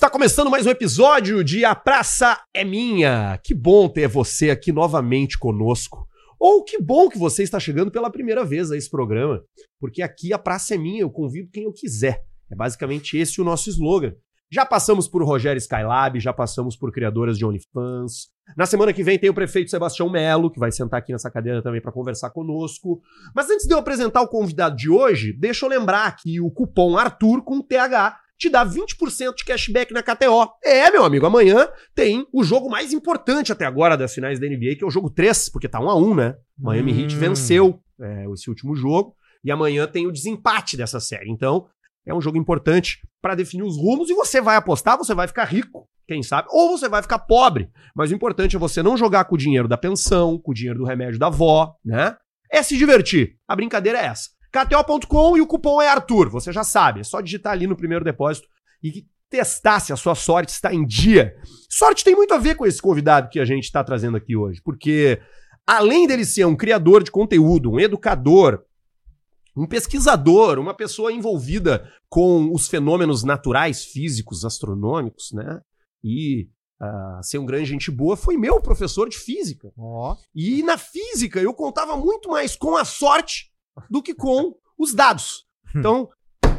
Está começando mais um episódio de A Praça é Minha. Que bom ter você aqui novamente conosco. Ou que bom que você está chegando pela primeira vez a esse programa, porque aqui a praça é minha, eu convido quem eu quiser. É basicamente esse o nosso slogan. Já passamos por Rogério Skylab, já passamos por criadoras de OnlyFans. Na semana que vem tem o prefeito Sebastião Melo, que vai sentar aqui nessa cadeira também para conversar conosco. Mas antes de eu apresentar o convidado de hoje, deixa eu lembrar que o cupom Arthur com TH te dá 20% de cashback na KTO. É, meu amigo, amanhã tem o jogo mais importante até agora das finais da NBA, que é o jogo 3, porque tá 1 a 1 né? Miami Heat Hum. venceu é, esse último jogo, e amanhã tem o desempate dessa série. Então, é um jogo importante para definir os rumos, e você vai apostar, você vai ficar rico, quem sabe, ou você vai ficar pobre. Mas o importante é você não jogar com o dinheiro da pensão, com o dinheiro do remédio da avó, né? É se divertir. A brincadeira é essa. KTO.com e o cupom é Arthur, você já sabe. É só digitar ali no primeiro depósito e testar se a sua sorte está em dia. Sorte tem muito a ver com esse convidado que a gente está trazendo aqui hoje, porque além dele ser um criador de conteúdo, um educador, um pesquisador, uma pessoa envolvida com os fenômenos naturais, físicos, astronômicos, né? E ah, ser um grande gente boa, foi meu professor de física. Ó. E na física eu contava muito mais com a sorte do que com os dados. Então,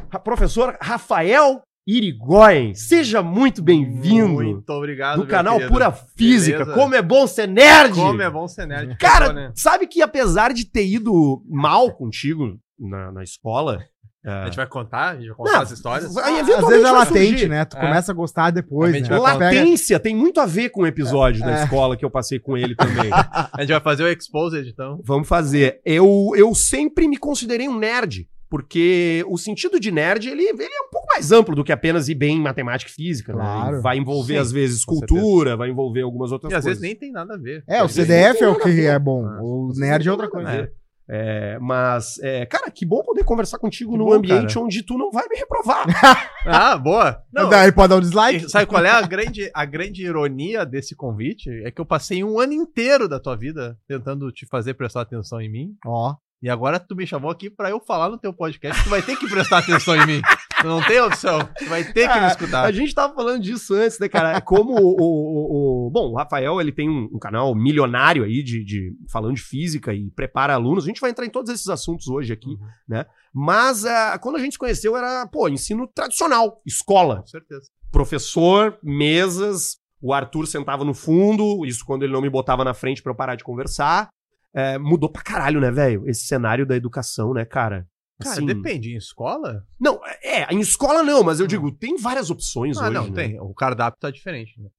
a professor Rafael Irigoyen, seja muito bem-vindo Muito obrigado. do canal querido. Pura Física. Beleza? Como é bom ser nerd! Como é bom ser nerd. Cara, sabe que apesar de ter ido mal contigo na, na escola. A é, gente vai contar? A gente vai contar Não, as histórias? vai- Às eventualmente vezes é vai latente, surgir. né? Tu É. começa a gostar depois, A gente né? vai Tu pega- Latência tem muito a ver com episódios da É. escola que eu passei com ele também. A gente vai fazer o Exposed, então. Vamos fazer. Eu, eu sempre me considerei um nerd, porque o sentido de nerd ele, ele é um pouco mais amplo do que apenas ir bem em matemática e física. né? Claro. Vai envolver, Sim, às vezes, com cultura, vai envolver algumas outras E às coisas. vezes nem tem nada a ver. É, o Às vezes- CDF é o que é bom. Ah, O Às nerd é outra coisa. ver. É, mas, é, cara, que bom poder conversar contigo Que num bom, ambiente cara. onde tu não vai me reprovar. Ah, boa. Não, Daí pode dar um dislike? sabe qual é a grande, a grande ironia desse convite? É que eu passei um ano inteiro da tua vida tentando te fazer prestar atenção em mim. Ó. E agora tu me chamou aqui pra eu falar no teu podcast. Tu vai ter que prestar atenção em mim. Tu não tem opção. Tu vai ter que me Ah, escutar. A gente tava falando disso antes, né, cara? Como o, o- o- o- Bom, o Rafael, ele tem um, um canal milionário aí de, de- falando de física e prepara alunos. A gente vai entrar em todos esses assuntos hoje aqui, Uhum. né? Mas ah, quando a gente se conheceu era, pô, ensino tradicional, escola. Com certeza. Professor, mesas, o Arthur sentava no fundo, isso quando ele não me botava na frente pra eu parar de conversar. É, mudou pra caralho, né, velho? Esse cenário da educação, né, cara? Cara, Assim, depende. Em escola? Não, é, em escola não, mas eu Hum. digo, tem várias opções Ah, hoje. não, né? tem. O cardápio tá diferente, né?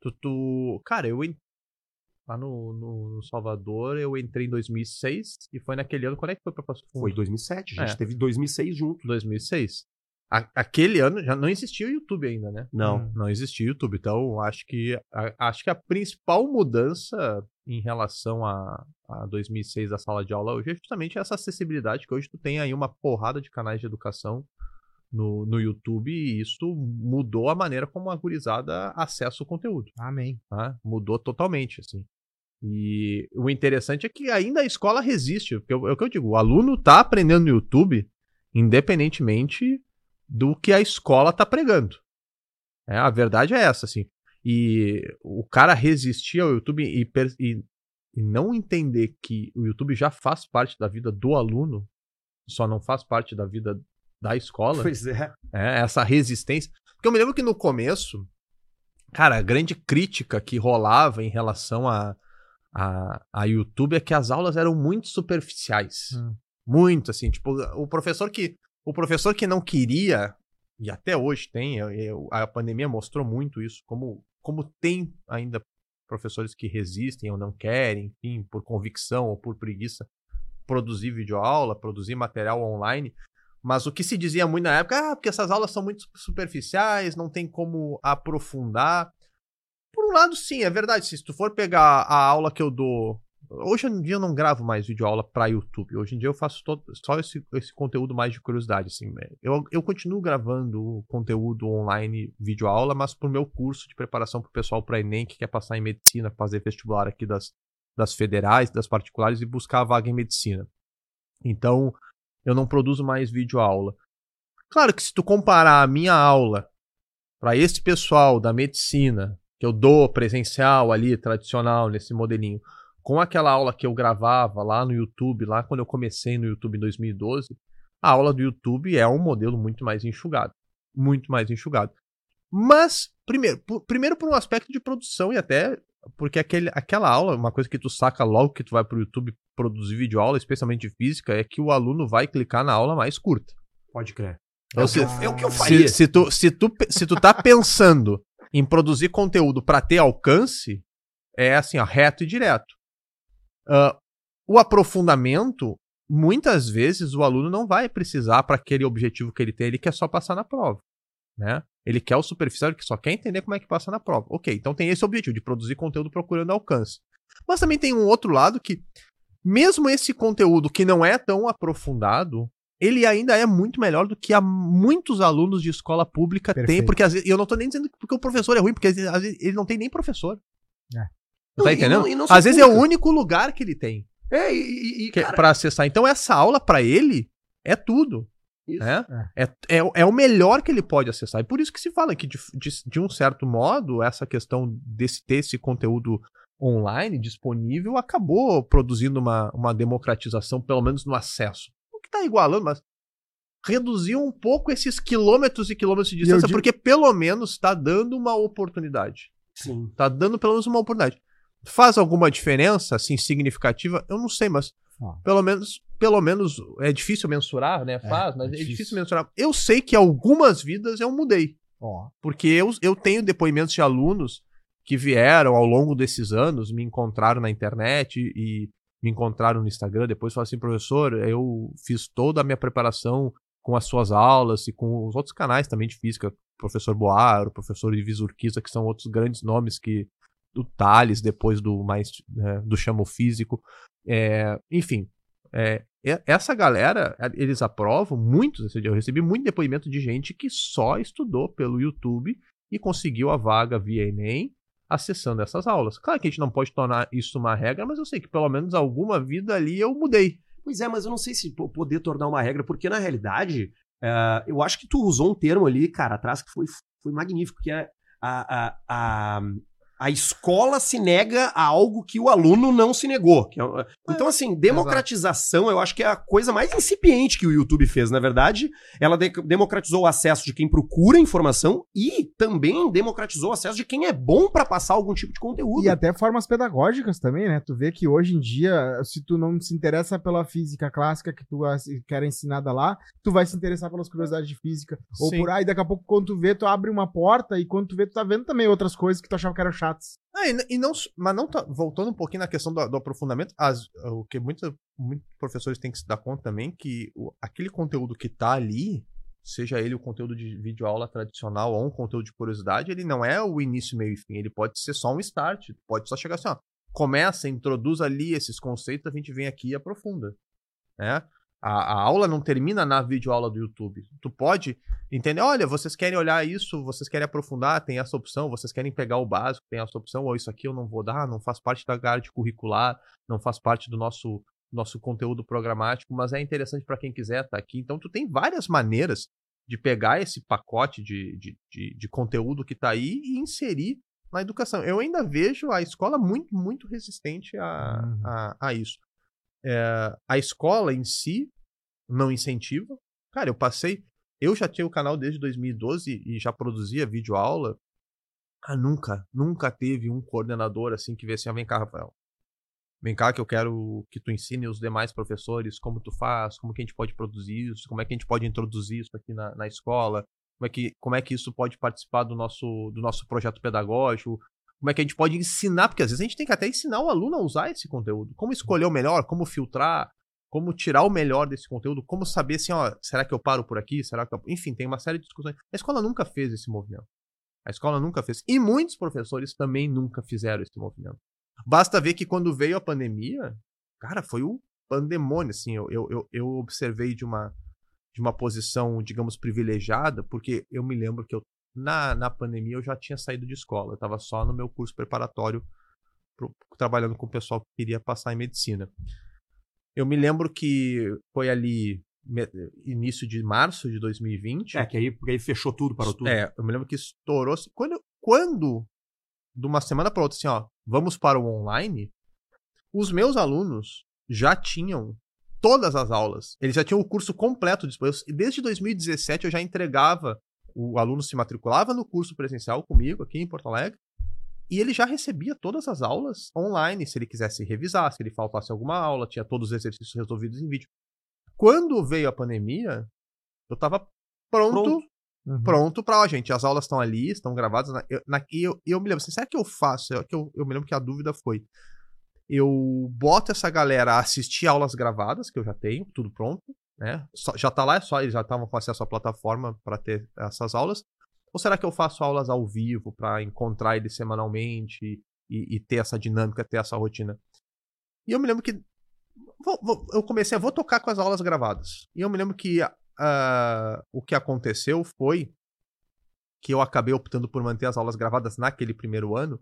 Tu, tu... Cara, eu lá no, no, no Salvador, eu entrei em 2006 e foi naquele ano. Quando é que foi pra Passo Fundo? Foi 2007, a gente É. teve 2006 junto. 2006. A- aquele ano já não existia o YouTube ainda, né? Não. Não existia o YouTube. Então, acho que a, acho que a principal mudança em relação a, a 2006 da sala de aula hoje é justamente essa acessibilidade que hoje tu tem aí uma porrada de canais de educação no, no YouTube e isso mudou a maneira como a gurizada acessa o conteúdo Amém. tá? Mudou totalmente, assim. E o interessante é que ainda a escola resiste, porque é o que eu digo, o aluno tá aprendendo no YouTube independentemente do que a escola tá pregando. É, a verdade é essa, assim. E o cara resistir ao YouTube e, e- e não entender que o YouTube já faz parte da vida do aluno, só não faz parte da vida da escola. Pois é. É, essa resistência. Porque eu me lembro que no começo, cara, a grande crítica que rolava em relação a, a, a YouTube é que as aulas eram muito superficiais. Hum. Muito, assim, tipo, o professor que. O professor que não queria, e até hoje tem, eu- a pandemia mostrou muito isso, como, como tem ainda professores que resistem ou não querem, enfim, por convicção ou por preguiça, produzir videoaula, produzir material online. Mas o que se dizia muito na época, ah, porque essas aulas são muito superficiais, não tem como aprofundar. Por um lado, sim, é verdade. Se tu for pegar a aula que eu dou. Hoje em dia eu não gravo mais videoaula para YouTube. Hoje em dia eu faço todo- só esse, esse conteúdo mais de curiosidade. Assim. Eu, eu continuo gravando conteúdo online, videoaula, mas pro meu curso de preparação pro pessoal para Enem que quer passar em medicina, fazer vestibular aqui das, das federais, das particulares e buscar a vaga em medicina. Então, eu não produzo mais videoaula. Claro que se tu comparar a minha aula para esse pessoal da medicina, que eu dou presencial ali, tradicional, nesse modelinho, com aquela aula que eu gravava lá no YouTube, lá quando eu comecei no YouTube em 2012, a aula do YouTube é um modelo muito mais enxugado. Muito mais enxugado. Mas, primeiro, por, primeiro por um aspecto de produção e até porque aquele, aquela aula, uma coisa que tu saca logo que tu vai pro YouTube produzir vídeo aula, especialmente de física, é que o aluno vai clicar na aula mais curta. Pode crer. Então, É, se, o, que eu, é o que eu faria. se, se, tu, se, tu, se tu tá pensando em produzir conteúdo para ter alcance, é assim, ó, reto e direto. Uh, o aprofundamento, muitas vezes o aluno não vai precisar para aquele objetivo que ele tem, ele quer só passar na prova. Né? Ele quer o superficial, ele só quer entender como é que passa na prova. Ok, então tem esse objetivo de produzir conteúdo procurando alcance. Mas também tem um outro lado que, mesmo esse conteúdo que não é tão aprofundado, ele ainda é muito melhor do que muitos alunos de escola pública têm, porque às vezes, e eu não tô nem dizendo porque o professor é ruim, porque às vezes, às vezes ele não tem nem professor. É. Tá Não, e entendendo? não- e não se às vezes é o único lugar que ele tem É, e, e, e que, cara, para acessar. Então essa aula pra ele é tudo. Isso. Né? É. É, é o melhor que ele pode acessar. E por isso que se fala que, de, de, de um certo modo, essa questão desse ter esse conteúdo online disponível acabou produzindo uma, uma democratização, pelo menos no acesso. O que está igualando, mas reduziu um pouco esses quilômetros e quilômetros de distância, digo- porque pelo menos está dando uma oportunidade. Sim. Tá dando pelo menos uma oportunidade. Faz alguma diferença, assim, significativa? Eu não sei, mas Ah. pelo menos, pelo menos é difícil mensurar, né? Faz, mas é difícil. difícil. mensurar. Eu sei que algumas vidas eu mudei, Ó, porque eu, eu tenho depoimentos de alunos que vieram ao longo desses anos, me encontraram na internet e me encontraram no Instagram, depois falaram assim, professor, eu fiz toda a minha preparação com as suas aulas e com os outros canais também de física, professor Boar, o professor Ivis Urquiza, que são outros grandes nomes que do Thales, depois do mais né, do chamo físico. É, enfim, é, essa galera, eles aprovam muitos. Eu recebi muito depoimento de gente que só estudou pelo YouTube e conseguiu a vaga via Enem acessando essas aulas. Claro que a gente não pode tornar isso uma regra, mas eu sei que pelo menos alguma vida ali eu mudei. Pois é, mas eu não sei se po- poder tornar uma regra, porque na realidade, é, eu acho que tu usou um termo ali, cara, atrás que foi, foi magnífico, que é a, a, a, a escola se nega a algo que o aluno não se negou. é então, assim, democratização eu acho que é a coisa mais incipiente que o YouTube fez, na verdade. Ela de- democratizou o acesso de quem procura informação e também democratizou o acesso de quem é bom pra passar algum tipo de conteúdo. E até formas pedagógicas também, né? Tu vê que hoje em dia, se tu não se interessa pela física clássica que tu as- quer ensinada lá, tu vai se interessar pelas curiosidades de física. Ou Sim. por aí, daqui a pouco, quando tu vê, tu abre uma porta e quando tu vê, tu tá vendo também outras coisas que tu achava que eram chatas. Ah, e, e não, mas não tá, voltando um pouquinho na questão do, do aprofundamento, as- o que muitos professores têm que se dar conta também que o- aquele conteúdo que tá ali, seja ele o conteúdo de videoaula tradicional ou um conteúdo de curiosidade, ele não é o início, meio e fim, ele pode ser só um start, pode só chegar assim, ó, começa, introduz ali esses conceitos, a gente vem aqui e aprofunda, né? A, a aula não termina na videoaula do YouTube. Tu pode entender, olha, vocês querem olhar isso, vocês querem aprofundar, tem essa opção, vocês querem pegar o básico, tem essa opção, ou isso aqui eu não vou dar, não faz parte da grade curricular, não faz parte do nosso nosso conteúdo programático, mas é interessante para quem quiser estar aqui. Então tu tem várias maneiras de pegar esse pacote de, de, de, de conteúdo que está aí e inserir na educação. Eu ainda vejo a escola muito, muito resistente a, Uhum. a, a isso. É, a escola em si não incentiva. Cara, eu passei. Eu já tinha o canal desde 2012 e já produzia vídeo aula. Ah, nunca, nunca teve um coordenador assim que vê assim, ah, vem cá, Rafael. Vem cá que eu quero que tu ensine os demais professores como tu faz, como que a gente pode produzir isso, como é que a gente pode introduzir isso aqui na, na escola, como é, que, como é que isso pode participar do nosso, do nosso projeto pedagógico, como é que a gente pode ensinar, porque às vezes a gente tem que até ensinar o aluno a usar esse conteúdo, como escolher o melhor, como filtrar, como tirar o melhor desse conteúdo, como saber assim, ó, será que eu paro por aqui, será que eu... enfim, tem uma série de discussões. A escola nunca fez esse movimento. A escola nunca fez. E muitos professores também nunca fizeram esse movimento. Basta ver que quando veio a pandemia, cara, foi o pandemônio, assim, eu, eu, eu, eu observei de uma, de uma posição, digamos, privilegiada, porque eu me lembro que eu, na, na pandemia eu já tinha saído de escola, eu estava só no meu curso preparatório, pro, trabalhando com o pessoal que queria passar em medicina. Eu me lembro que foi ali me- início de março de 2020. É, que aí, porque aí fechou tudo, parou tudo. É, eu me lembro que estourou. assim, Quando, quando de uma semana para outra, assim, ó, vamos para o online, os meus alunos já tinham todas as aulas. Eles já tinham o curso completo disponível. E Desde 2017 eu já entregava, o aluno se matriculava no curso presencial comigo aqui em Porto Alegre. E ele já recebia todas as aulas online, se ele quisesse revisar, se ele faltasse alguma aula, tinha todos os exercícios resolvidos em vídeo. Quando veio a pandemia, eu estava pronto Pronto. Uhum. pronto pra, ó, gente, as aulas estão ali, estão gravadas. Na, eu, na- e eu, eu me lembro assim, será que eu faço? Eu, que eu, eu me lembro que a dúvida foi, eu boto essa galera a assistir aulas gravadas, que eu já tenho, tudo pronto, né? Só- já tá lá, é só eles já estavam com acesso à plataforma para ter essas aulas. Ou será que eu faço aulas ao vivo para encontrar eles semanalmente e, e ter essa dinâmica, ter essa rotina? E eu me lembro que vou- vou- eu comecei a vou tocar com as aulas gravadas. E eu me lembro que ah, o que aconteceu foi que eu acabei optando por manter as aulas gravadas naquele primeiro ano,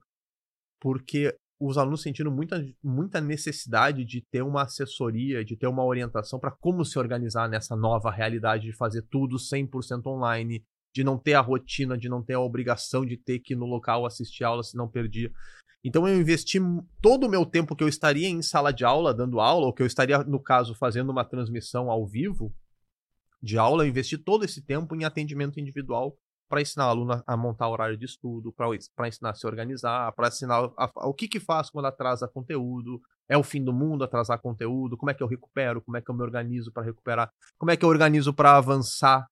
porque os alunos sentiram muita, muita necessidade de ter uma assessoria, de ter uma orientação para como se organizar nessa nova realidade de fazer tudo 100% online, de não ter a rotina, de não ter a obrigação de ter que ir no local assistir aula se não perdia. Então eu investi todo o meu tempo que eu estaria em sala de aula dando aula, ou que eu estaria, no caso, fazendo uma transmissão ao vivo de aula, eu investi todo esse tempo em atendimento individual para ensinar o aluno a montar horário de estudo, para ensinar a se organizar, para ensinar a- a- o que, que faz quando atrasa conteúdo, é o fim do mundo atrasar conteúdo, como é que eu recupero, como é que eu me organizo para recuperar, como é que eu organizo para avançar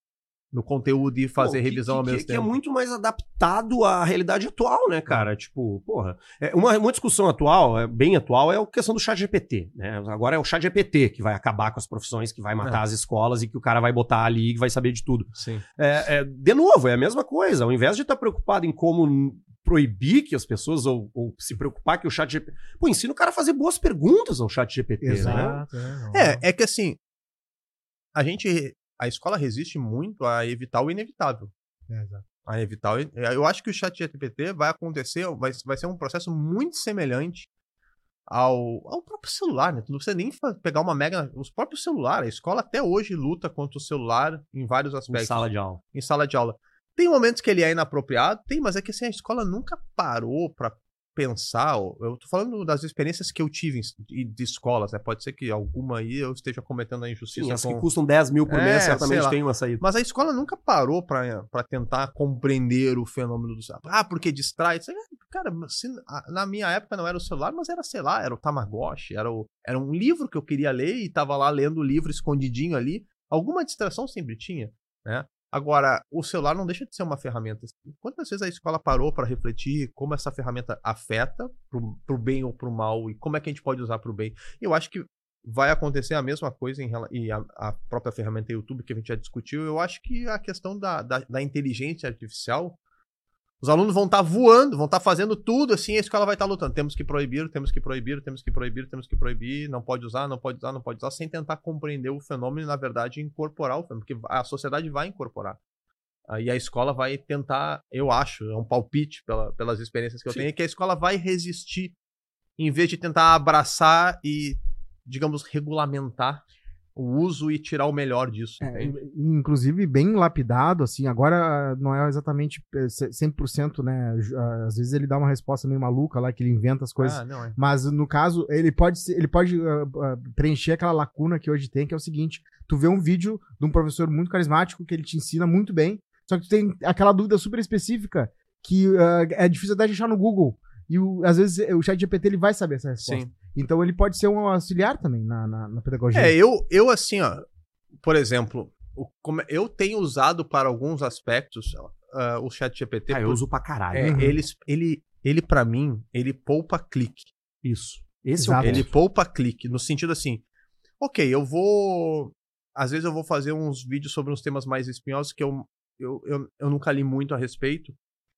no conteúdo e fazer que- revisão que, ao mesmo que, tempo. Que é muito mais adaptado à realidade atual, né, cara? Tipo, porra. É, uma, uma discussão atual, é, bem atual, é a questão do chat GPT, né? Agora é o chat GPT que vai acabar com as profissões, que vai matar É. as escolas e que o cara vai botar ali e vai saber de tudo. Sim. É, é, de novo, é a mesma coisa. Ao invés de estar preocupado em como proibir que as pessoas ou, ou se preocupar que o chat GPT. Pô, ensina o cara a fazer boas perguntas ao chat GPT, né? Exato. é, não. É, é que assim, a gente, a escola resiste muito a evitar o inevitável. É, exato. a evitar. o- Eu acho que o chat GPT vai acontecer, vai, vai ser um processo muito semelhante ao, ao próprio celular, né? Tu não precisa nem pegar uma mega. Os próprios celulares, a escola até hoje luta contra o celular em vários Em aspectos. sala de aula. em sala de aula. Tem momentos que ele é inapropriado, tem, mas é que assim, a escola nunca parou pra pensar. Eu tô falando das experiências que eu tive de, escolas, né? Pode ser que alguma aí eu esteja cometendo a injustiça Sim, as com- que custam 10 mil por É, mês certamente tem uma saída. Mas a escola nunca parou pra tentar compreender o fenômeno do celular. Ah, porque distrai. Cara, se- a- na minha época não era o celular, mas era, sei lá, era o Tamagotchi, era, o, era um livro que eu queria ler e tava lá lendo o livro escondidinho ali. Alguma distração sempre tinha, né? Agora, o celular não deixa de ser uma ferramenta. Quantas vezes a escola parou para refletir como essa ferramenta afeta pro, pro bem ou pro mal e como é que a gente pode usar pro bem? Eu acho que vai acontecer a mesma coisa em e a, a própria ferramenta YouTube que a gente já discutiu. Eu acho que a questão da, da, da inteligência artificial, os alunos vão estar voando, vão estar fazendo tudo assim, e a escola vai estar lutando. Temos que proibir, temos que proibir, temos que proibir, temos que proibir, não pode usar, não pode usar, não pode usar, sem tentar compreender o fenômeno e, na verdade, incorporar o fenômeno, porque a sociedade vai incorporar. Aí a escola vai tentar, eu acho, é um palpite pela- pelas experiências que eu Sim. tenho, é que a escola vai resistir em vez de tentar abraçar e, digamos, regulamentar o uso e tirar o melhor disso. É, inclusive bem lapidado, assim, agora não é exatamente eh, 100%, né, ju- ah, às vezes ele dá uma resposta meio maluca lá, que ele inventa as coisas, Ah, é. mas no caso, ele pode, ele pode ah, ah, preencher aquela lacuna que hoje tem, que é o seguinte, tu vê um vídeo de um professor muito carismático, que ele te ensina muito bem, só que tu tem aquela dúvida super específica, que ah, é difícil até achar no Google, e o- às vezes o chat GPT ele vai saber essa resposta. Sim. Então ele pode ser um auxiliar também na, na, na pedagogia. É, eu, eu assim, ó, por exemplo, o- como- eu tenho usado para alguns aspectos ah, o chat GPT. Ah, eu uso pra caralho. é, Uhum. ele, ele, ele para mim, ele poupa clique. Isso. Esse Exato. é o Ele poupa clique, no sentido assim, ok, eu vou. Às vezes eu vou fazer uns vídeos sobre uns temas mais espinhosos que eu, eu, eu, eu nunca li muito a respeito.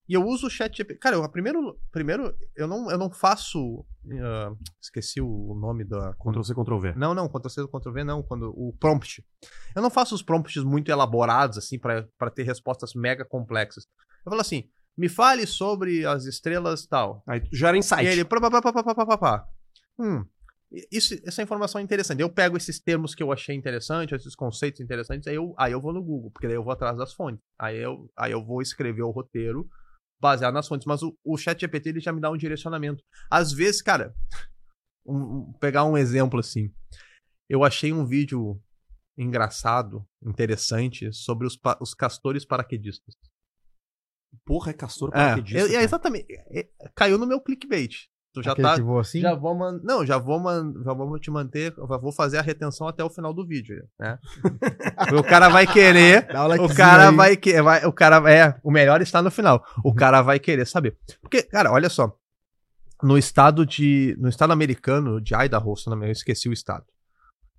E eu uso o chat GPT. Cara, eu, primeiro, primeiro eu, não, eu não faço. ah, esqueci o nome da. Ctrl C, Ctrl V. Não, não, Ctrl C, Ctrl V não, quando o prompt. Eu não faço os prompts muito elaborados assim pra ter respostas mega complexas. Eu falo assim: "Me fale sobre as estrelas tal". Aí tu gera insight. E ele pá, pá, pá, pá, pá, pá, pá, pá. Hum, Isso, essa informação é interessante. Eu pego esses termos que eu achei interessantes, esses conceitos interessantes, aí eu, aí eu vou no Google, porque daí eu vou atrás das fontes. Aí eu, aí eu vou escrever o roteiro baseado nas fontes. Mas o, o chat GPT ele já me dá um direcionamento. Às vezes, cara, um, pegar um exemplo assim. Eu achei um vídeo engraçado, interessante, sobre os, os castores paraquedistas. Porra, é castor É, paraquedista. é, é cara. exatamente. é- é- caiu no meu clickbait. Tu já Aquele tá. que voa assim? Já vou man... Não, já vou, man... já vou te manter. Vou fazer a retenção até o final do vídeo, né? o cara vai querer. O cara aí. vai que vai, o cara é, o melhor está no final. O cara vai querer saber. Porque, cara, olha só. No estado de, no estado americano de Idaho, se não eu esqueci o estado.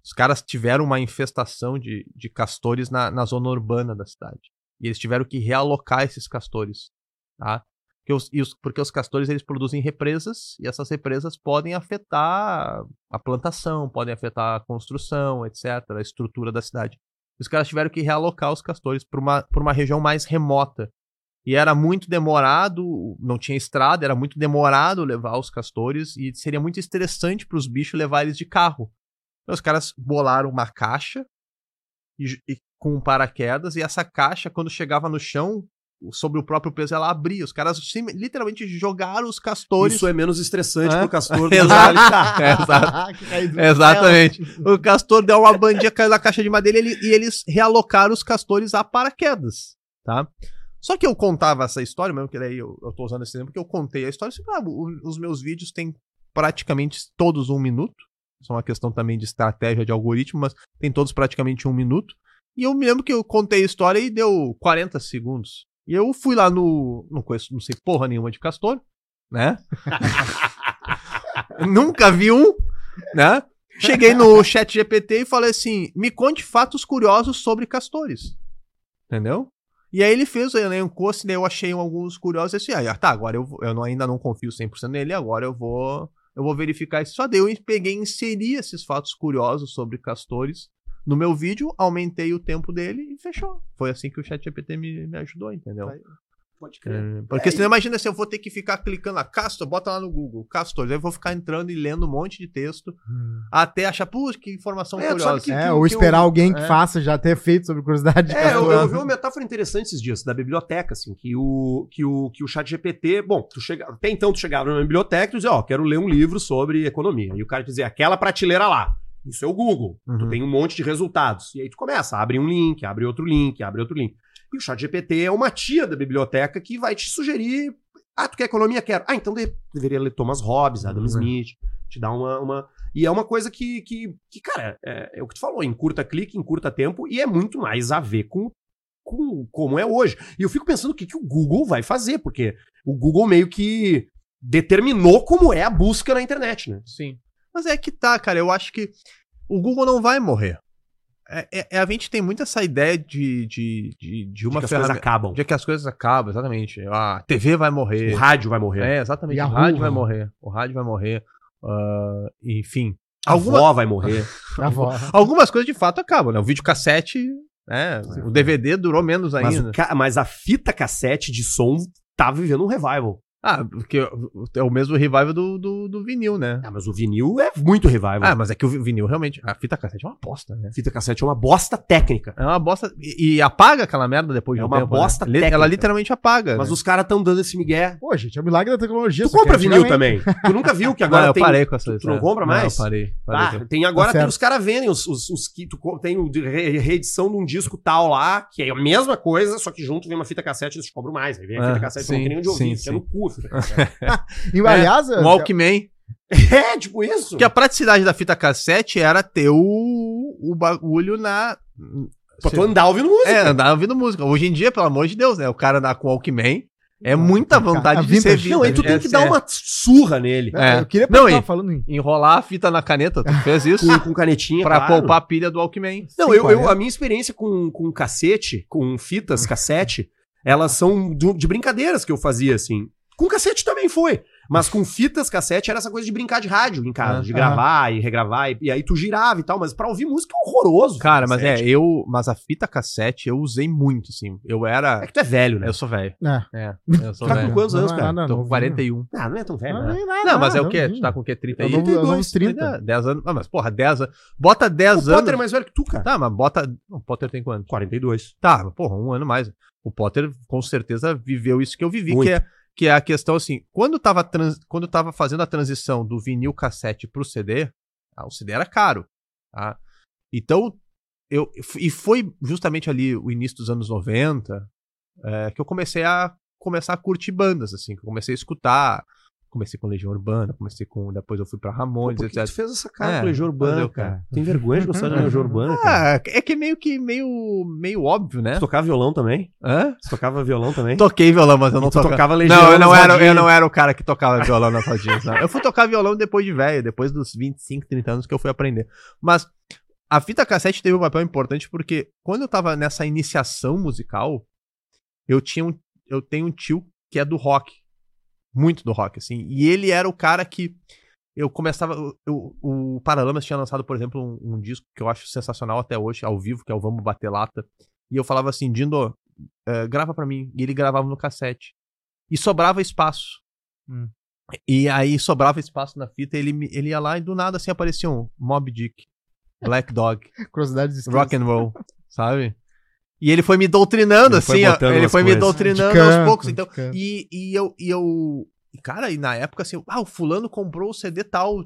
Os caras tiveram uma infestação de, de castores na, na zona urbana da cidade. E eles tiveram que realocar esses castores, tá? Porque os, os- porque os castores eles produzem represas e essas represas podem afetar a plantação, podem afetar a construção, etc., a estrutura da cidade. Os caras tiveram que realocar os castores para uma, uma região mais remota. E era muito demorado, não tinha estrada, era muito demorado levar os castores e seria muito estressante para os bichos levar eles de carro. Então os caras bolaram uma caixa e, e com um paraquedas e essa caixa, quando chegava no chão, sobre o próprio peso, ela abria. Os caras sim- literalmente jogaram os castores. Isso é menos estressante Hã? pro castor do Exato. que ele exato. Que Exatamente. O castor deu uma bandinha, caiu na caixa de madeira e, ele- e eles realocaram os castores a paraquedas, tá? Só que eu contava essa história, mesmo que daí eu, eu tô usando esse exemplo, porque eu contei a história, assim, ah, o- os meus vídeos têm praticamente todos um minuto, isso é uma questão também de estratégia de algoritmo, mas tem todos praticamente um minuto, e eu me lembro que eu contei a história e deu 40 segundos. E eu fui lá no, não conheço, não sei porra nenhuma de castor, né? Nunca vi um, né? Cheguei no chat GPT e falei assim: me conte fatos curiosos sobre castores. Entendeu? E aí ele fez, ele elencou, assim, daí eu achei alguns curiosos assim, aí, ah, tá, agora eu, eu não- ainda não confio 100% nele, agora eu vou eu vou verificar isso. Só deu e peguei e inseri esses fatos curiosos sobre castores no meu vídeo, aumentei o tempo dele e fechou. Foi assim que o chat GPT me, me ajudou, entendeu? Vai. Pode crer. É, porque senão imagina se eu vou ter que ficar clicando lá, Castor, bota lá no Google, Castor, aí eu vou ficar entrando e lendo um monte de texto até achar, putz, que informação É, curiosa. que- É, ou que esperar eu- alguém que é. faça já ter feito sobre curiosidade. de É, eu, eu vi uma metáfora interessante esses dias, da biblioteca, assim, que o, que o, que o chat GPT, bom, tu chega, até então tu chegava numa biblioteca e dizia, ó, quero ler um livro sobre economia. E o cara dizia, aquela prateleira lá. Isso é o Google. Tu Uhum. tem um monte de resultados. E aí tu começa, abre um link, abre outro link, abre outro link. E o chat GPT é uma tia da biblioteca que vai te sugerir, ah, tu quer economia? Quero. Ah, então de- deveria ler Thomas Hobbes, Adam Uhum. Smith, te dá uma, uma... E é uma coisa que, que, que cara, é, é o que tu falou, encurta clique, encurta tempo, e é muito mais a ver com com como é hoje. E eu fico pensando o que, que o Google vai fazer, porque o Google meio que determinou como é a busca na internet, né? Sim. Mas é que tá, cara, eu acho que o Google não vai morrer. É, é- é- a gente tem muito essa ideia de, de, de, de uma de que as coisas acabam. De que as coisas acabam, exatamente. A TV vai morrer. O rádio vai morrer. É, exatamente. Yahoo, o rádio vai né? morrer. O rádio vai morrer. Ah, enfim. A Alguma- avó vai morrer. A avó. Algumas coisas de fato acabam, né? O videocassete, né? O DVD durou menos mas, ainda. o ca- mas a fita cassete de som tá vivendo um revival. Ah, porque é o mesmo revival do, do, do vinil, né? Ah, mas o vinil é muito revival. Ah, mas é que o vinil realmente. A fita cassete é uma bosta, né? A fita cassete é uma bosta técnica. É uma bosta. E, e apaga aquela merda depois de É um uma tempo. bosta né? Li- técnica. Ela literalmente apaga. Mas né? os caras tão dando esse migué. Pô, gente, é o milagre da tecnologia. Tu compra vinil também. Tu nunca viu que Agora agora eu tem... parei com essa tu não história. compra mais? Não, eu parei. parei. Ah, tem agora Tá tem os caras vendem os, os, os que tu tem reedição de um disco tal lá, que é a mesma coisa, só que junto vem uma fita cassete eles te cobram mais. Aí vem a Ah, fita cassete, tu não sim, tem nem onde ouvir, sim, fica no sim. cu. A fita cassete. E, aliás, Um Walkman. é, tipo isso. Porque a praticidade da fita cassete era ter o, o bagulho na. Pra tu andar ouvindo música. É, andar ouvindo música. Hoje em dia, pelo amor de Deus, né? O cara andar com o Walkman é muita vontade a de ser vintage. não, aí tu tem É, que dar é. uma surra nele. É. Eu queria Não, e- falando em... Enrolar a fita na caneta, tu fez isso? Com, com canetinha, pra claro. poupar a pilha do Walkman. Não, Sim, eu, eu- 40. a minha experiência com, com cassete, com fitas cassete, elas são do- de brincadeiras que eu fazia, assim. Com cassete também foi. Mas com fitas cassete era essa coisa de brincar de rádio em casa, Ah, de gravar e regravar, e, e aí tu girava e tal, mas pra ouvir música é horroroso. Cara, mas é, eu. Mas a fita cassete eu usei muito, assim. Eu era. É que tu é velho, né? Eu sou velho. É. É. Eu sou Tá com velho. quantos anos, Não é cara? nada Tô com novinho. 41. Ah, não é tão velho, Não, né? nada, Não, mas é o não, quê? não. Tu tá com o quê? 30 É aí? o novo- é o novo 30. É, 10 anos. Ah, mas porra, 10 anos. Bota 10 O anos. Potter é mais velho que tu, cara. Tá, mas bota. O Potter tem quanto? 42. Tá, mas, porra, um ano mais. O Potter com certeza viveu isso que eu vivi, Muito. que é, que é a questão assim, quando tava, trans, quando tava fazendo a transição do vinil cassete pro CD, ah, o CD era caro, tá? Então, eu, e foi justamente ali o início dos anos 90 é, que eu comecei a começar a curtir bandas, assim, que eu comecei a escutar, comecei com Legião Urbana, comecei com, depois eu fui pra Ramones, etc. tu fez essa cara É, com Legião Urbana, quê? cara? Tem vergonha de gostar de Legião Urbana, cara? Ah, é que é meio que meio, meio óbvio, né? Tu tocava violão também? Hã? Tu tocava violão também? Toquei violão, mas eu não tocava. tocava Legião Não, eu não, era, eu não era o cara que tocava violão nas rodinhas. não. Eu fui tocar violão depois de velho, depois dos 25, 30 anos que eu fui aprender. Mas a fita cassete teve um papel importante porque quando eu tava nessa iniciação musical, eu tinha um, eu tenho um tio que é do rock. Muito do rock, assim. E ele era o cara que eu começava. eu- o Paralamas tinha lançado, por exemplo, um, um disco que eu acho sensacional até hoje, ao vivo, que é o Vamos Bater Lata. E eu falava assim, Dindo, eh, grava pra mim. E ele gravava no cassete. E sobrava espaço. Hum. E aí sobrava espaço na fita, ele, ele ia lá e do nada assim aparecia um Mob Dick, Black Dog, Rock and Roll, sabe? E ele foi me doutrinando, Ele foi assim, ó, ele foi me coisas. doutrinando De aos poucos. Então, e, e eu, e eu. e, Cara, e na época assim, ah, o fulano comprou o CD tal.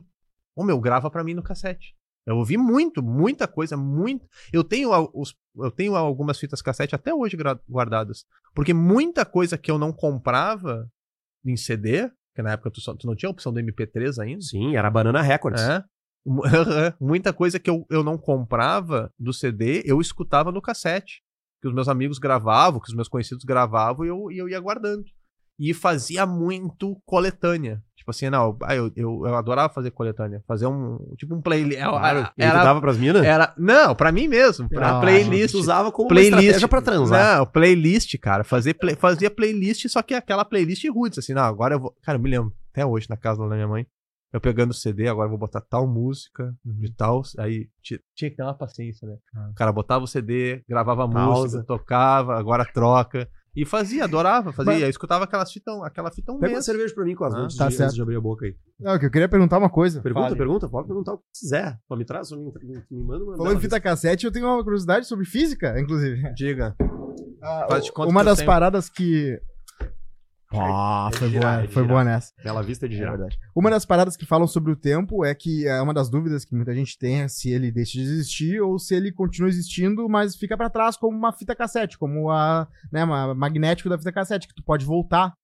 Ô meu, grava pra mim no cassete. Eu ouvi muito, muita coisa, muito. Eu tenho, os, eu tenho algumas fitas cassete até hoje guardadas. Porque muita coisa que eu não comprava em CD, que na época tu, só- tu não tinha a opção do MP3 ainda. Sim, era Banana Records. É. Mu- Muita coisa que eu, eu não comprava do CD, eu escutava no cassete. Que os meus amigos gravavam, que os meus conhecidos gravavam e eu, e eu ia guardando. E fazia muito coletânea. Tipo assim, não, ah, eu, eu, eu adorava fazer coletânea. Fazer um. Tipo um playlist. Claro. Era, dava pras minas? era- Não, pra mim mesmo. Pra Ah, playlist. Usava como Playlist. estratégia pra transar. Não, playlist, cara. Fazer play- fazia playlist, só que aquela playlist roots, assim, não, agora eu vou. Cara, eu me lembro, até hoje, na casa da minha mãe, eu pegando o CD, agora eu vou botar tal música, de tal. Aí ti- tinha que ter uma paciência, né? Ah. O cara botava o CD, gravava Pausa. música, tocava, agora troca. E fazia, adorava, fazia. Mas- Eu escutava aquelas fitas, aquela fita um Pega uma cerveja pra mim com as Ah, antes, tá de, certo. antes de abrir a boca aí. Não, que eu queria perguntar uma coisa. Pergunta, Fale. pergunta, pode perguntar o que quiser. Só me traz, me, me, manda uma. Falou em fita cassete, eu tenho uma curiosidade sobre física, inclusive. Diga. Ah, Faz de conta uma das tenho. paradas que. Ah, É foi girar, boa, é foi boa nessa. Bela vista de É girar. verdade. Uma das paradas que falam sobre o tempo é que é uma das dúvidas que muita gente tem é se ele deixa de existir ou se ele continua existindo, mas fica pra trás como uma fita cassete, como a, né, uma magnético da fita cassete que tu pode voltar.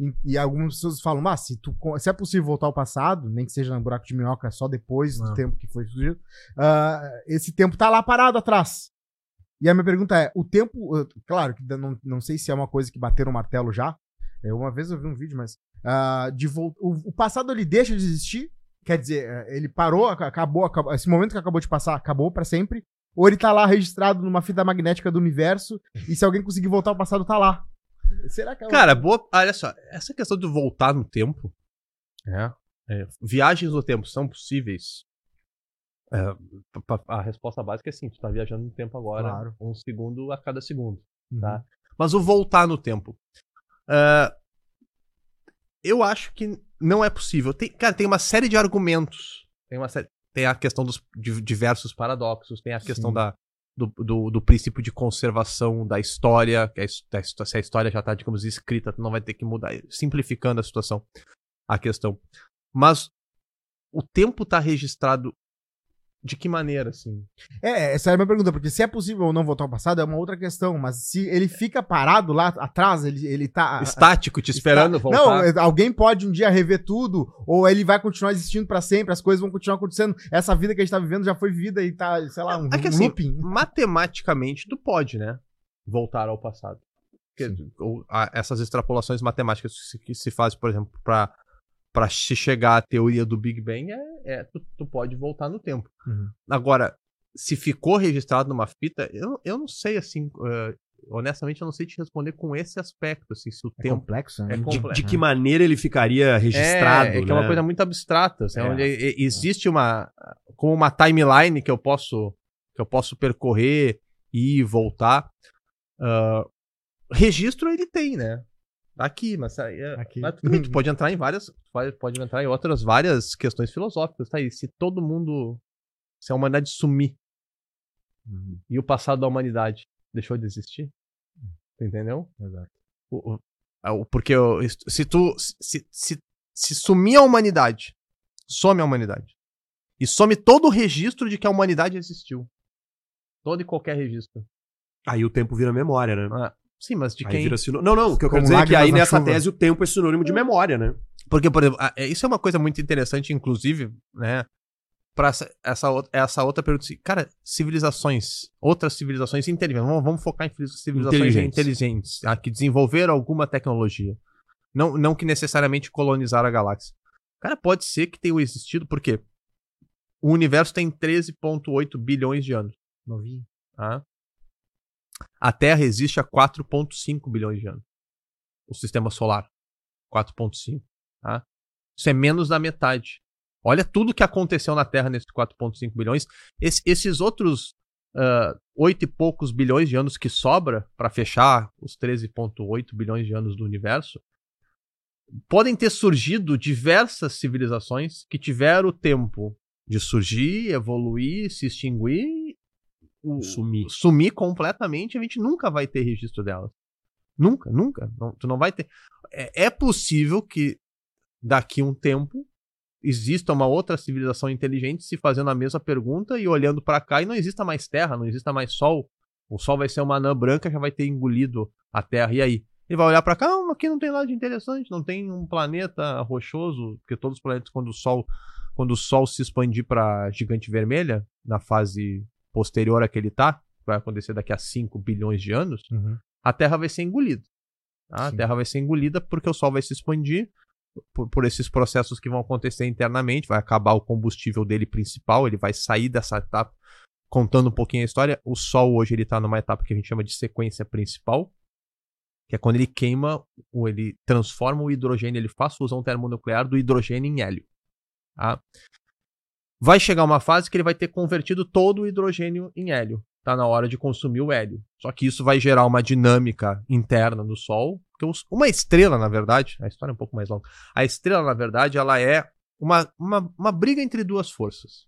E, e algumas pessoas falam, mas se, tu, se é possível voltar ao passado, nem que seja no buraco de minhoca só depois do Não. tempo que foi surgido, ah, esse tempo tá lá parado atrás. E a minha pergunta é: o tempo. uh, Claro que não, não sei se é uma coisa que bateram o martelo já. É, uma vez eu vi um vídeo, mas. ah, de o, o passado ele deixa de existir? Quer dizer, eh, ele parou, ac- acabou, acabou. Esse momento que acabou de passar acabou pra sempre? Ou ele tá lá registrado numa fita magnética do universo e se alguém conseguir voltar ao passado, tá lá? Será que é Cara, boa. Olha só, essa questão de voltar no tempo. é, é, viagens no tempo são possíveis? É, a resposta básica é sim, tu tá viajando no tempo agora, Claro. um segundo a cada segundo. Uhum. tá? Mas o voltar no tempo. É, eu acho que não é possível. Tem, cara, tem uma série de argumentos. Tem, uma série, tem a questão dos di- diversos paradoxos, tem a questão Sim. da, do, do, do princípio de conservação da história, que a, se a história já tá, digamos, escrita, não vai ter que mudar, simplificando a situação, a questão. Mas o tempo tá registrado de que maneira, assim? É, essa é a minha pergunta, porque se é possível ou não voltar ao passado é uma outra questão, mas se ele fica parado lá atrás, ele, ele tá. Estático, te esperando Está- voltar. Não, é, alguém pode um dia rever tudo, ou ele vai continuar existindo pra sempre, as coisas vão continuar acontecendo. Essa vida que a gente tá vivendo já foi vivida e tá, sei lá, um, É que assim, looping. matematicamente tu pode, né? Voltar ao passado. Porque, ou, a- essas extrapolações matemáticas que se, que se faz, por exemplo, para para se chegar à teoria do Big Bang, é, é tu, tu pode voltar no tempo. Uhum. Agora, se ficou registrado numa fita, eu, eu não sei assim. eh, honestamente, eu não sei te responder com esse aspecto, assim, se o É tempo complexo, né? é De, complexo. de que maneira ele ficaria registrado, é, é que é uma né? coisa muito abstrata, assim, É. onde existe uma como uma timeline que eu posso que eu posso percorrer e voltar. Ah, registro ele tem, né? Aqui, mas, é- Aqui. mas bem, tu pode entrar em várias, pode, entrar em outras várias questões filosóficas, tá aí. Se todo mundo, se a humanidade sumir Uhum, e o passado da humanidade deixou de existir, tu entendeu? exato. O- o- é porque se tu se, se, se sumir a humanidade, some a humanidade. E some todo o registro de que a humanidade existiu. Todo e qualquer registro. Aí o tempo vira memória, né? Ah, sim, mas de Aí quem. vira sino... Não, não, o que eu quero dizer é que aí nessa chuva. tese o tempo é sinônimo de memória, né? Porque, por exemplo, ah, é- isso é uma coisa muito interessante, inclusive, né? Pra essa, essa, outra- essa outra pergunta. Cara, civilizações, outras civilizações inteligentes. Vamos, vamos focar em civilizações Inteligentes. inteligentes, ah, que desenvolveram alguma tecnologia. Não, não que necessariamente colonizaram a galáxia. Cara, pode ser que tenham existido, porque o universo tem 13,8 bilhões de anos. Novinho. tá? A Terra existe há 4,5 bilhões de anos. O sistema solar. 4,5. Tá? Isso é menos da metade. Olha tudo que aconteceu na Terra nesses 4,5 bilhões. Esse- esses outros ah, oito e poucos bilhões de anos que sobra para fechar os 13,8 bilhões de anos do universo podem ter surgido diversas civilizações que tiveram o tempo de surgir, evoluir, se extinguir, Sumir. sumir completamente, a gente nunca vai ter registro delas. Nunca, nunca. Não- tu não vai ter. É, é possível que daqui um tempo exista uma outra civilização inteligente se fazendo a mesma pergunta e olhando pra cá e não exista mais terra, não exista mais sol. O sol vai ser uma anã branca, já vai ter engolido a terra. E aí? Ele vai olhar pra cá, "Ah, aqui não tem nada de interessante, não tem um planeta rochoso, porque todos os planetas quando o sol quando o sol se expandir pra gigante vermelha, na fase posterior a que ele tá, que vai acontecer daqui a 5 bilhões de anos, Uhum. a Terra vai ser engolida. tá? A. Terra vai ser engolida porque o Sol vai se expandir por, por esses processos que vão acontecer internamente, vai acabar o combustível dele principal, ele vai sair dessa etapa. Contando um pouquinho a história, o Sol hoje ele está numa etapa que a gente chama de sequência principal, que é quando ele queima, ou ele transforma o hidrogênio, ele faz fusão termonuclear do hidrogênio em hélio. tá? Vai chegar uma fase que ele vai ter convertido todo o hidrogênio em hélio. Tá na hora de consumir o hélio. Só que isso vai gerar uma dinâmica interna no Sol. Porque uma estrela, na verdade, a história é um pouco mais longa. A estrela, na verdade, ela é uma, uma, uma briga entre duas forças.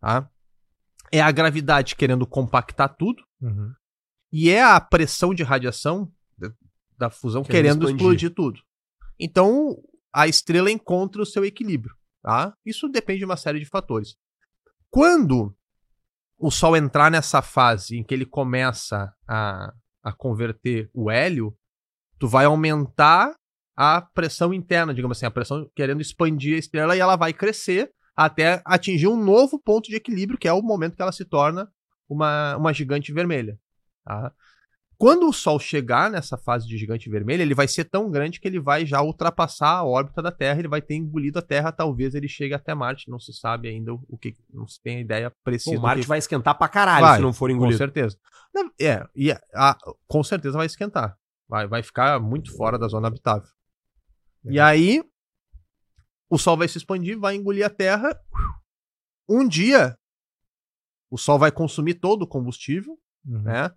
Tá? É a gravidade querendo compactar tudo Uhum. e é a pressão de radiação da- fusão Querendo querendo, explodir tudo. Então, a estrela encontra o seu equilíbrio, tá? Isso depende de uma série de fatores. Quando o Sol entrar nessa fase em que ele começa a, a converter o hélio, tu vai aumentar a pressão interna, digamos assim, a pressão querendo expandir a estrela e ela vai crescer até atingir um novo ponto de equilíbrio, que é o momento que ela se torna uma, uma gigante vermelha. tá? Quando o Sol chegar nessa fase de gigante vermelha, ele vai ser tão grande que ele vai já ultrapassar a órbita da Terra, ele vai ter engolido a Terra, talvez ele chegue até Marte, não se sabe ainda o que, não se tem ideia precisa. o Marte que- vai esquentar pra caralho Vai, se não for com engolido. certeza. Na- É, e a- a- com certeza vai esquentar. Vai, vai ficar muito fora da zona habitável. E aí, o Sol vai se expandir, vai engolir a Terra. Um dia, o Sol vai consumir todo o combustível, Uhum. né?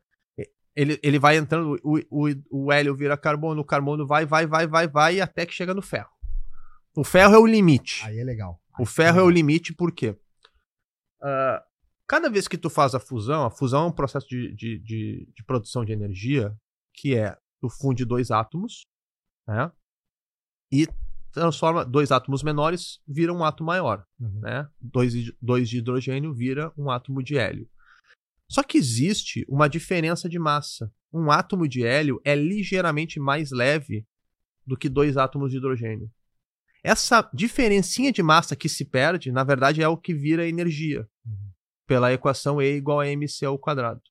Ele, ele vai entrando, o, o, o hélio vira carbono, o carbono vai, vai, vai, vai, vai, até que chega no ferro. O ferro é o limite. Aí é legal. O ferro é o limite por quê? Ah, cada vez que tu faz a fusão, a fusão é um processo de, de, de, de produção de energia que é tu funde dois átomos, né? E transforma dois átomos menores vira um átomo maior, Uhum. né? Dois, dois de hidrogênio vira um átomo de hélio. Só que existe uma diferença de massa. Um átomo de hélio é ligeiramente mais leve do que dois átomos de hidrogênio. Essa diferencinha de massa que se perde, na verdade, é o que vira energia. Uhum. Pela equação E igual a mc ao quadrado.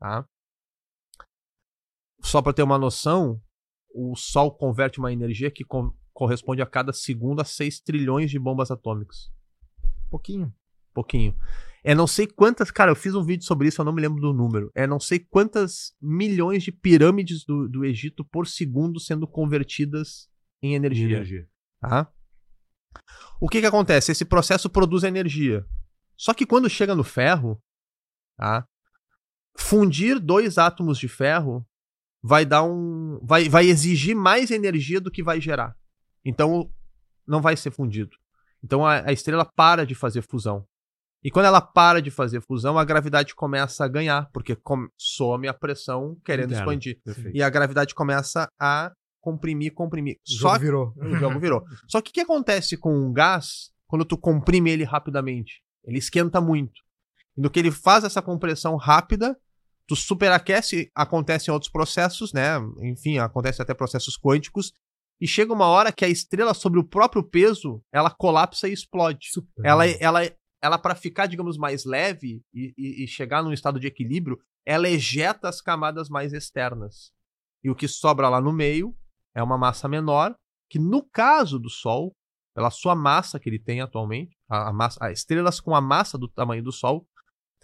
Tá? Só para ter uma noção, o Sol converte uma energia que co- corresponde a cada segundo a 6 trilhões de bombas atômicas. Pouquinho. Pouquinho. É não sei quantas. Cara, eu fiz um vídeo sobre isso, eu não me lembro do número. É não sei quantas milhões de pirâmides do, do Egito por segundo sendo convertidas em energia. Tá? O que que acontece? Esse processo produz energia. Só que quando chega no ferro, tá? fundir dois átomos de ferro vai dar um. Vai, vai exigir mais energia do que vai gerar. Então não vai ser fundido. Então a, a estrela para de fazer fusão. E quando ela para de fazer fusão, a gravidade começa a ganhar, porque some a pressão querendo Interna. expandir. Perfeito. E a gravidade começa a comprimir, comprimir. O Só jogo virou. o jogo virou. Só que o que acontece com um gás quando tu comprime ele rapidamente? Ele esquenta muito. E no que ele faz essa compressão rápida, tu superaquece, acontecem outros processos, né? Enfim, acontece até processos quânticos. E chega uma hora que a estrela, sobre o próprio peso, ela colapsa e explode. Ela, ela, ela para ficar, digamos, mais leve e, e- e chegar num estado de equilíbrio, ela ejeta as camadas mais externas. E o que sobra lá no meio é uma massa menor, que no caso do Sol, pela sua massa que ele tem atualmente, a, a massa, a estrelas com a massa do tamanho do Sol,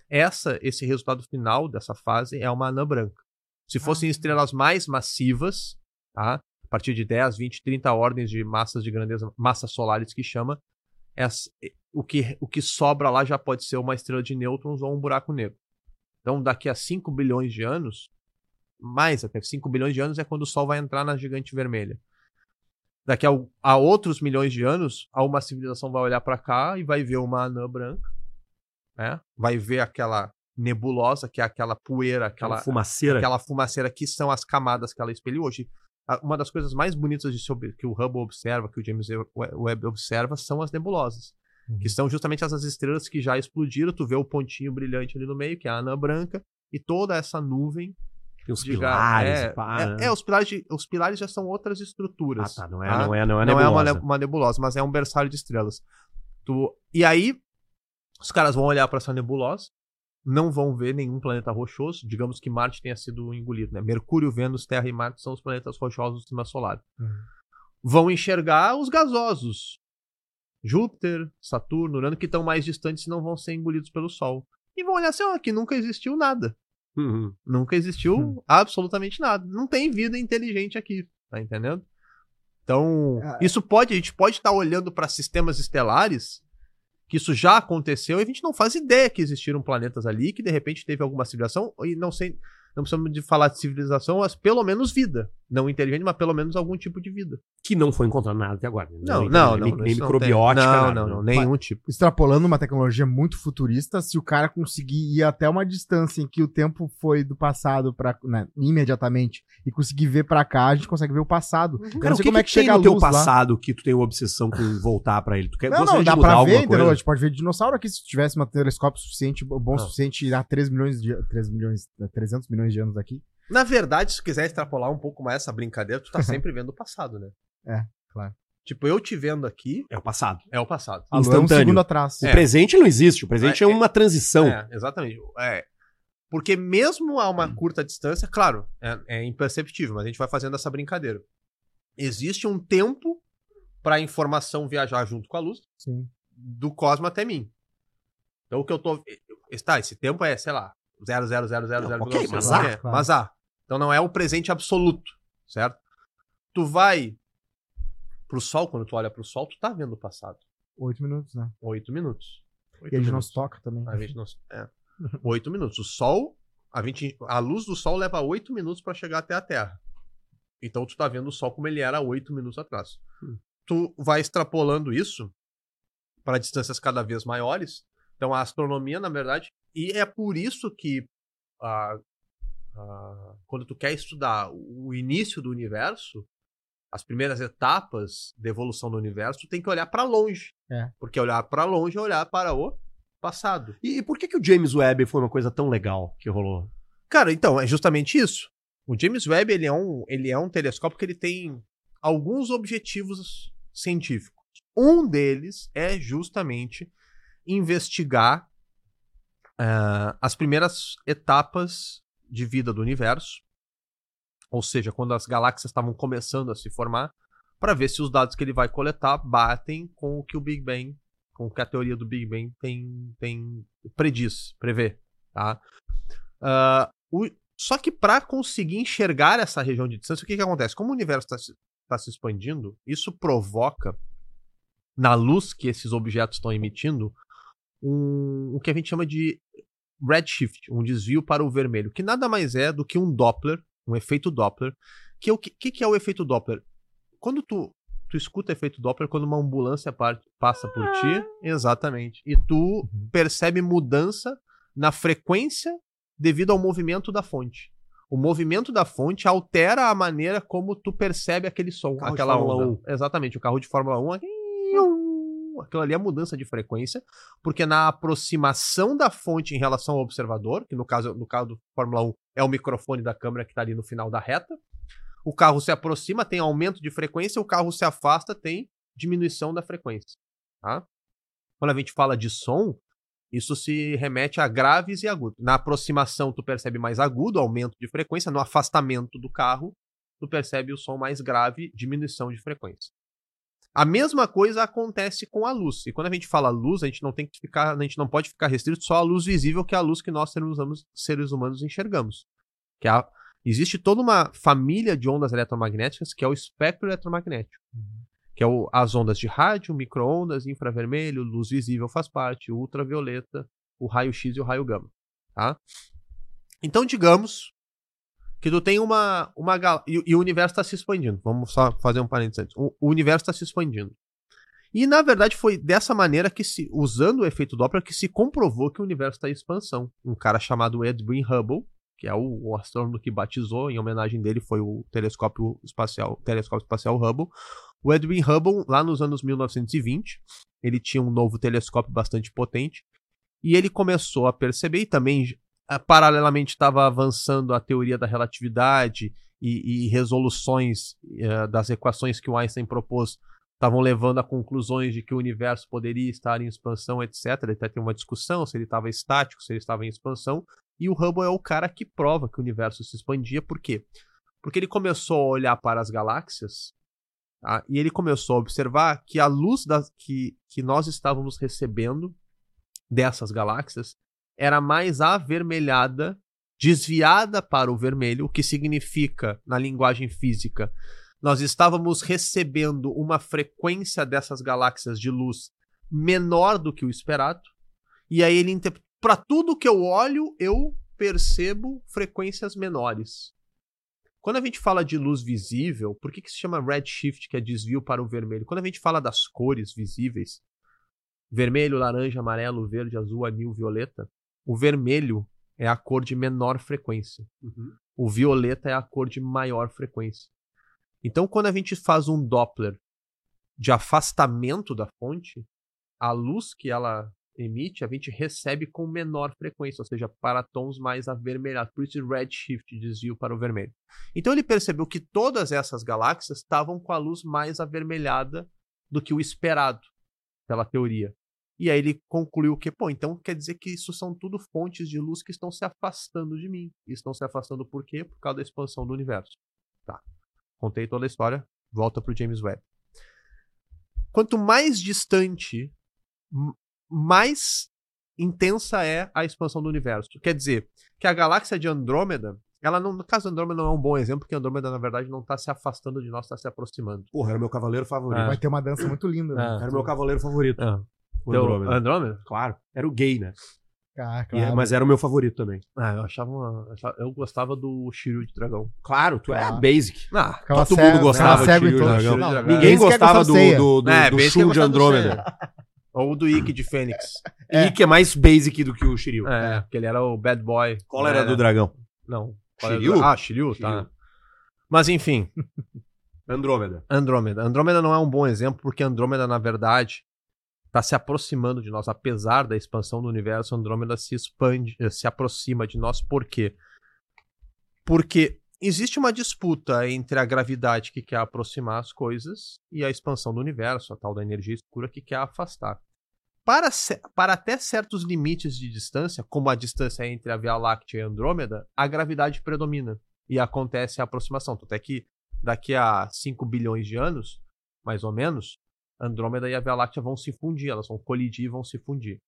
essa, esse resultado final dessa fase é uma anã branca. Se fossem Ah. estrelas mais massivas, tá? a partir de 10, 20, 30 ordens de massas de grandeza, massas solares que chama, essa- o, que, o que sobra lá já pode ser uma estrela de nêutrons ou um buraco negro. Então, daqui a 5 bilhões de anos, mais até 5 bilhões de anos é quando o Sol vai entrar na gigante vermelha. Daqui a, a outros milhões de anos, a uma civilização vai olhar para cá e vai ver uma anã branca, né? Vai ver aquela nebulosa, que é aquela poeira, Aquela aquela, fumaceira. aquela fumaceira que são as camadas que ela espelhou hoje. Uma das coisas mais bonitas de que o Hubble observa, que o James Webb observa, são as nebulosas. Que são justamente essas estrelas que já explodiram. Tu vê o pontinho brilhante ali no meio, que é a anã branca, e toda essa nuvem Tem os de pilares. É, pá, é, né? é, os, pilares de- os pilares já são outras Ah, estruturas. tá. Não é, tá? não é, não é, Não é uma, nebulosa. uma nebulosa, mas é um berçário de estrelas. Tu... E aí, os caras vão olhar para essa nebulosa, não vão ver nenhum planeta rochoso. Digamos que Marte tenha sido engolido. Né? Mercúrio, Vênus, Terra e Marte são os planetas rochosos do sistema solar. Uhum. Vão enxergar os gasosos. Júpiter, Saturno, Urano, que estão mais distantes e não vão ser engolidos pelo Sol. E vão olhar assim, ó, aqui nunca existiu nada. Uhum. Nunca existiu Hum. absolutamente nada. Não tem vida inteligente aqui, tá entendendo? Então, Ah. isso pode, a gente pode estar olhando para sistemas estelares, que isso já aconteceu e a gente não faz ideia que existiram planetas ali, que de repente teve alguma civilização, e não sei, não precisamos de falar de civilização, mas pelo menos vida. Não inteligente, mas pelo menos algum tipo de vida. Que não foi encontrado nada até agora. Não, Nem- não, nem, não. Nem não microbiótica. tem. Não, nada, não, né? não, nenhum tipo. Extrapolando uma tecnologia muito futurista, se o cara conseguir ir até uma distância em que o tempo foi do passado para imediatamente e conseguir ver pra cá, a gente consegue ver o passado. Eu Cara, não o sei que, como é que que tem chega a no teu luz lá. passado que tu tem uma obsessão com voltar pra ele? Tu quer, Não, não, dá pra ver, entendeu? A gente pode ver dinossauro aqui se tivesse um telescópio suficiente, bom o Não. suficiente ir a 3 milhões de 3 milhões, 300 milhões de anos aqui. Na verdade, se tu quiser extrapolar um pouco mais essa brincadeira, tu tá sempre vendo o passado, né? É, claro. Tipo, eu te vendo aqui É o passado. é o passado. A é um Instantâneo. segundo atrás. O É. presente não existe. O presente é, É, uma transição. É, exatamente. É. Porque mesmo a Hum. uma curta distância, claro, é, é imperceptível, mas a gente vai fazendo essa brincadeira. Existe um tempo para a informação viajar junto com a luz Sim. do cosmo até mim. Então o que eu tô. Está, esse tempo é, sei lá, 0,0000. Não, ok, mas há, é, claro. mas há. Então não é o presente absoluto, certo? Tu vai pro sol, quando tu olha pro sol, tu tá vendo o passado. 8 minutos, né? Oito minutos. Oito E a gente não toca também. A gente não. É. Oito minutos. O sol. A, gente, a luz do sol leva oito minutos para chegar até a Terra. Então tu tá vendo o sol como ele era oito minutos atrás. Hum. Tu vai extrapolando isso para distâncias cada vez maiores. Então a astronomia, na verdade, e é por isso que ah, ah, quando tu quer estudar o início do universo, as primeiras etapas da evolução do universo, tu tem que olhar para longe. É. Porque olhar para longe é olhar para o passado. E, e por que, que o James Webb foi uma coisa tão legal que rolou? Cara, então, é justamente isso. O James Webb, ele é um, ele é um telescópio que ele tem alguns objetivos científicos. Um deles é justamente investigar ah, as primeiras etapas de vida do universo, ou seja, quando as galáxias estavam começando a se formar, para ver se os dados que ele vai coletar batem com o que o Big Bang, com o que a teoria do Big Bang tem, tem prediz, prevê, tá? Ah, o- só que para conseguir enxergar essa região de distância, o que, que acontece? Como o universo está se, tá se expandindo, isso provoca, na luz que esses objetos estão emitindo, um, o que a gente chama de redshift, um desvio para o vermelho, que nada mais é do que um Doppler, um efeito Doppler. Que é o que, que, é o efeito Doppler? Quando tu, tu escuta efeito Doppler, quando uma ambulância par- passa por ti, exatamente, e tu percebe mudança na frequência devido ao movimento da fonte. O movimento da fonte altera a maneira como tu percebe aquele som, Carro aquela onda. Exatamente, o carro de Fórmula 1, aquilo ali é mudança de frequência, porque na aproximação da fonte em relação ao observador, que no caso, no caso do Fórmula 1 é o microfone da câmera que está ali no final da reta, o carro se aproxima, tem aumento de frequência, o carro se afasta, tem diminuição da frequência. Tá? Quando a gente fala de som, isso se remete a graves e agudos. Na aproximação, tu percebe mais agudo, aumento de frequência. No afastamento do carro, tu percebe o som mais grave, diminuição de frequência. A mesma coisa acontece com a luz. E quando a gente fala luz, a gente não tem que ficar, a gente não pode ficar restrito só à luz visível, que é a luz que nós seres humanos, seres humanos enxergamos. Que é a- existe toda uma família de ondas eletromagnéticas que é o espectro eletromagnético. Que é o- as ondas de rádio, micro-ondas, infravermelho, luz visível faz parte, ultravioleta, o raio-x e o raio gama. Tá? Então, digamos que tu tem uma. uma gal- e, e o universo está se expandindo. Vamos só fazer um parênteses antes. O, o universo está se expandindo. E, na verdade, foi dessa maneira que se, usando o efeito Doppler, que se comprovou que o universo está em expansão. Um cara chamado Edwin Hubble, que é o, o astrônomo que batizou, em homenagem dele, foi o telescópio espacial, telescópio espacial Hubble. O Edwin Hubble, lá nos anos 1920, ele tinha um novo telescópio bastante potente, e ele começou a perceber, e também paralelamente estava avançando a teoria da relatividade e, e resoluções eh, das equações que o Einstein propôs estavam levando a conclusões de que o universo poderia estar em expansão, etc. Ele até tem uma discussão se ele estava estático, se ele estava em expansão. E o Hubble é o cara que prova que o universo se expandia. Por quê? Porque ele começou a olhar para as galáxias tá? e ele começou a observar que a luz das, que, que nós estávamos recebendo dessas galáxias era mais avermelhada, desviada para o vermelho, o que significa, na linguagem física, nós estávamos recebendo uma frequência dessas galáxias de luz menor do que o esperado. E aí ele para tudo que eu olho, eu percebo frequências menores. Quando a gente fala de luz visível, por que, que se chama redshift, que é desvio para o vermelho? Quando a gente fala das cores visíveis, vermelho, laranja, amarelo, verde, azul, anil, violeta, o vermelho é a cor de menor frequência. O violeta é a cor de maior frequência. Então, quando a gente faz um Doppler de afastamento da fonte, a luz que ela emite, a gente recebe com menor frequência, ou seja, para tons mais avermelhados. Por isso, redshift, desvio para o vermelho. Então, ele percebeu que todas essas galáxias estavam com a luz mais avermelhada do que o esperado, pela teoria. E aí ele concluiu que, pô, então quer dizer que isso são tudo fontes de luz que estão se afastando de mim. E estão se afastando por quê? Por causa da expansão do universo. Tá. Contei toda a história, volta pro James Webb. Quanto mais distante, mais intensa é a expansão do universo. Quer dizer, que a galáxia de Andrômeda, ela não, no caso Andrômeda não é um bom exemplo, porque Andrômeda, na verdade, não está se afastando de nós, está se aproximando. Porra, era o meu cavaleiro favorito. Vai ter uma dança muito linda. né? Era o meu cavaleiro favorito. Ah. O Teu- Andrômeda. Andrômeda? Claro. Era o gay, né? Ah, E- claro. mas era o meu favorito também. Ah, eu achava uma. Eu gostava do Shiryu de dragão. Claro, tu é Claro. basic. Ah, Ficava todo cego- mundo gostava de em Shiryu todos. Dragão. Não, Dragão. Ninguém quer gostava do, do, do, É, do basic Shun de do Andrômeda. Ou do Ikki de Fênix. É. E que é mais basic do que o Shiryu. É, porque ele era o bad boy. Qual era Né? do dragão? Não. Era Shiryu? do- Ah, Shiryu, tá. Shiryu. Mas enfim, Andrômeda. Andrômeda. Andrômeda não é um bom exemplo, porque Andrômeda, na verdade, está se aproximando de nós. Apesar da expansão do universo, Andrômeda se expande, eh, se aproxima de nós. Por quê? Porque existe uma disputa entre a gravidade que quer aproximar as coisas e a expansão do universo, a tal da energia escura que quer afastar. Para, para até certos limites de distância, como a distância entre a Via Láctea e Andrômeda, a gravidade predomina e acontece a aproximação. Tanto é que daqui a 5 bilhões de anos, mais ou menos, Andrômeda e a Via Láctea vão se fundir, elas vão colidir e vão se fundir,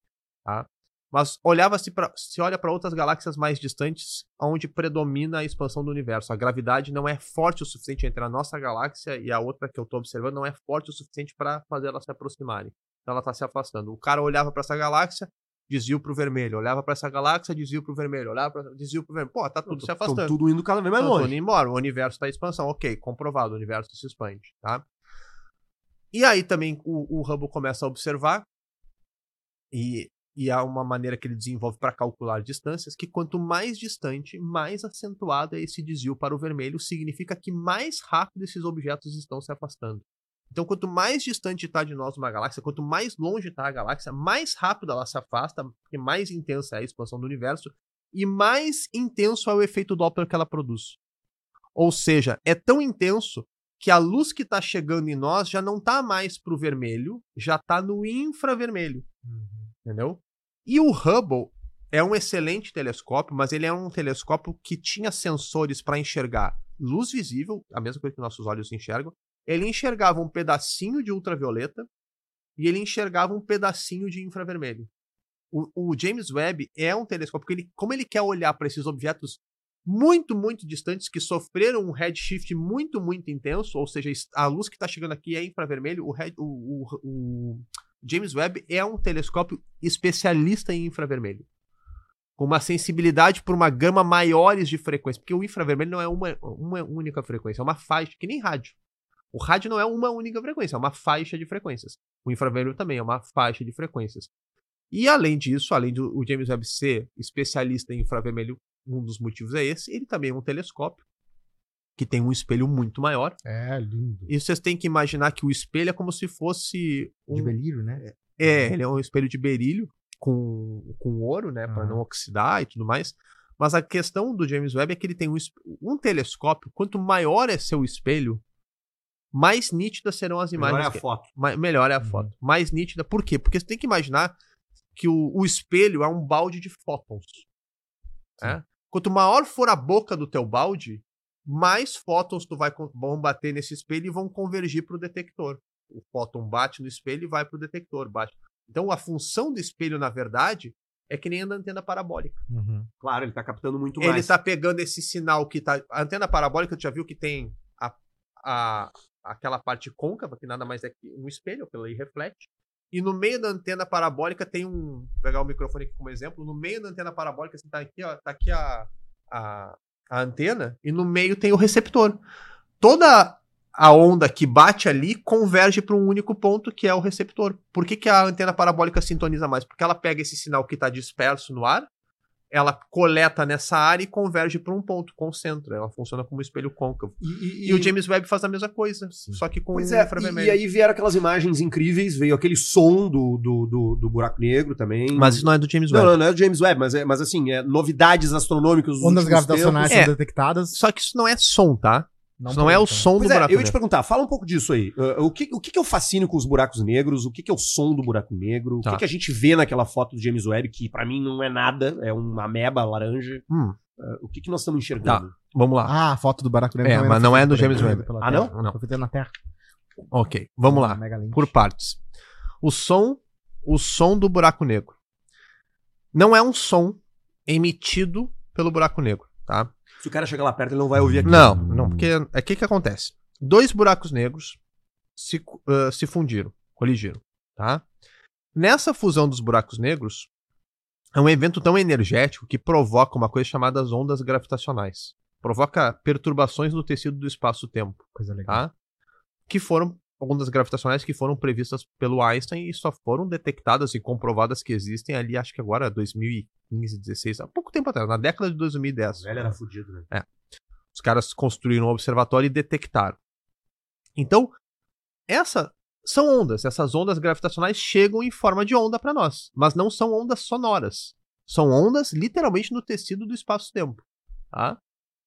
tá? Mas olhava-se para, se olha para outras galáxias mais distantes, onde predomina a expansão do universo. A gravidade não é forte o suficiente entre a nossa galáxia e a outra que eu estou observando, não é forte o suficiente para fazer elas se aproximarem. Então ela está se afastando. O cara olhava para essa galáxia, desvio pro vermelho. Olhava para essa galáxia, desvio pro vermelho. Olhava para desvio pro vermelho. Pô, tá tudo se afastando. Tudo indo cada vez mais Então, longe. tudo indo embora. O universo está em expansão. Ok, comprovado. O universo se expande, tá? E aí também o, o Hubble começa a observar e, e há uma maneira que ele desenvolve para calcular distâncias que quanto mais distante, mais acentuado é esse desvio para o vermelho, significa que mais rápido esses objetos estão se afastando. Então, quanto mais distante está de nós uma galáxia, quanto mais longe está a galáxia, mais rápido ela se afasta, porque mais intensa é a expansão do universo e mais intenso é o efeito Doppler que ela produz. Ou seja, é tão intenso que a luz que está chegando em nós já não está mais para o vermelho, já está no infravermelho. Entendeu? E o Hubble é um excelente telescópio, mas ele é um telescópio que tinha sensores para enxergar luz visível, a mesma coisa que nossos olhos enxergam. Ele enxergava um pedacinho de ultravioleta e ele enxergava um pedacinho de infravermelho. O, o James Webb é um telescópio que ele, como ele quer olhar para esses objetos muito, muito distantes que sofreram um redshift muito, muito intenso, ou seja, a luz que está chegando aqui é infravermelho, o, red, o, o, o James Webb é um telescópio especialista em infravermelho. Com uma sensibilidade por uma gama maiores de frequência. Porque o infravermelho não é uma, uma única frequência, é uma faixa, que nem rádio. O rádio não é uma única frequência, é uma faixa de frequências. O infravermelho também é uma faixa de frequências. E além disso, além do James Webb ser especialista em infravermelho, um dos motivos é esse, ele também é um telescópio que tem um espelho muito maior. É, lindo. E vocês têm que imaginar que o espelho é como se fosse um, De belírio, né? é, ele é um espelho de berílio com, com ouro, né, para Aham. não oxidar e tudo mais. Mas a questão do James Webb é que ele tem um, um telescópio, quanto maior é seu espelho, mais nítidas serão as Melhor imagens. é a que- foto. ma- melhor é a Uhum. foto. Mais nítida. Por quê? Porque você tem que imaginar que o, o espelho é um balde de fótons. né? Quanto maior for a boca do teu balde, mais fótons tu vai, vão bater nesse espelho e vão convergir para o detector. O fóton bate no espelho e vai para o detector. Bate. Então a função do espelho, na verdade, é que nem a da antena parabólica. Uhum. Claro, ele tá captando muito Ele mais. tá pegando esse sinal que tá. A antena parabólica, tu já viu que tem a, a, aquela parte côncava, que nada mais é que um espelho, que ele reflete. E no meio da antena parabólica tem um. Vou pegar o microfone aqui como exemplo. No meio da antena parabólica, assim, tá aqui, ó, tá aqui a, a, a antena, e no meio tem o receptor. Toda a onda que bate ali converge para um único ponto, que é o receptor. Por que, que a antena parabólica sintoniza mais? Porque ela pega esse sinal que está disperso no ar, ela coleta nessa área e converge para um ponto, concentra. Ela funciona como um espelho côncavo. E, E, o James Webb faz a mesma coisa, só que com Pois um é, infravermelho. e, e aí vieram aquelas imagens incríveis, veio aquele som do, do, do, do buraco negro também. Mas isso não é do James Webb. não, não é do James Webb, mas, é, mas assim, é novidades astronômicas Ondas gravitacionais são É. detectadas. Só que isso não é som, tá? Isso não é o som do Pois é, buraco eu ia te negro. perguntar, fala um pouco disso aí. Uh, o que, o que, que é o fascínio com os buracos negros? O que, que é o som do buraco negro? O Tá. que, que a gente vê naquela foto do James Webb, que pra mim não é nada, é uma ameba laranja. Hum, Uh, o que, que nós estamos enxergando? vamos lá. Ah, a foto do Barack Obama É, também mas não é do James Webb. Ah, Terra. não? Não. Foi feita na Terra. Ok, vamos lá. Por partes. O som, o som do buraco negro. Não é um som emitido pelo buraco negro, tá? Se o cara chegar lá perto, ele não vai ouvir aqui. Não, não, porque é o que que acontece? Dois buracos negros se, ah, se fundiram, coligiram, tá? Nessa fusão dos buracos negros, é um evento tão energético que provoca uma coisa chamada as ondas gravitacionais. Provoca perturbações no tecido do espaço-tempo, Coisa legal. tá? Que foram ondas gravitacionais que foram previstas pelo Einstein e só foram detectadas e comprovadas que existem ali, acho que agora 2015, 16, há pouco tempo atrás, na década de 2010. O velho era fudido, né? Os caras construíram um observatório e detectaram. Então, essa são ondas. Essas ondas gravitacionais chegam em forma de onda para nós, mas não são ondas sonoras. São ondas literalmente no tecido do espaço-tempo, tá?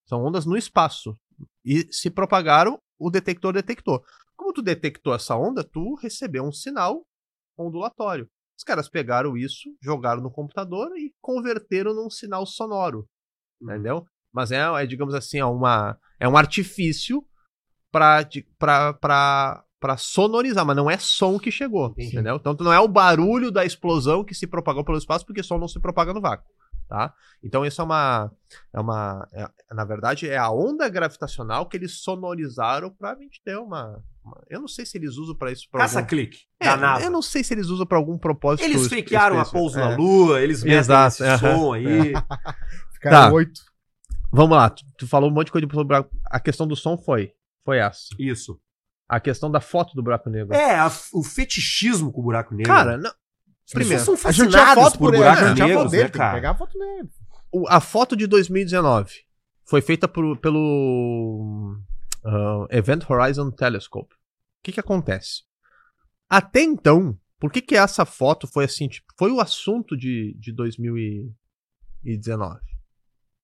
São ondas no espaço e se propagaram, o detector detectou. Como tu detectou essa onda, tu recebeu um sinal ondulatório. Os caras pegaram isso, jogaram no computador e converteram num sinal sonoro, entendeu? Mas é, é, digamos assim, é, uma, é um artifício para pra sonorizar, mas não é som que chegou, entendeu? Então não é o barulho da explosão que se propagou pelo espaço, porque som não se propaga no vácuo, tá? Então isso é uma é uma é- na verdade é a onda gravitacional que eles sonorizaram pra gente ter uma, uma- eu não sei se eles usam pra isso pra algum, Caça-clique É, da NASA. eu não sei se eles usam pra algum propósito Eles fakearam a pouso É. na Lua, eles metem esse aham. som aí. Ficaram Tá. oito. Vamos lá, tu, tu falou um monte de coisa sobre o buraco. A questão do som foi foi essa. Isso. A questão da foto do buraco negro. É, a- o fetichismo com o buraco negro. Cara, não, primeiro, são A gente tinha foto por por buracos negros, dele, né, cara? pegar a foto dele. o- a foto de 2019 foi feita por- pelo ah, Event Horizon Telescope. O que que acontece? Até então, por que que essa foto foi assim? tipo, foi o assunto de, de 2019.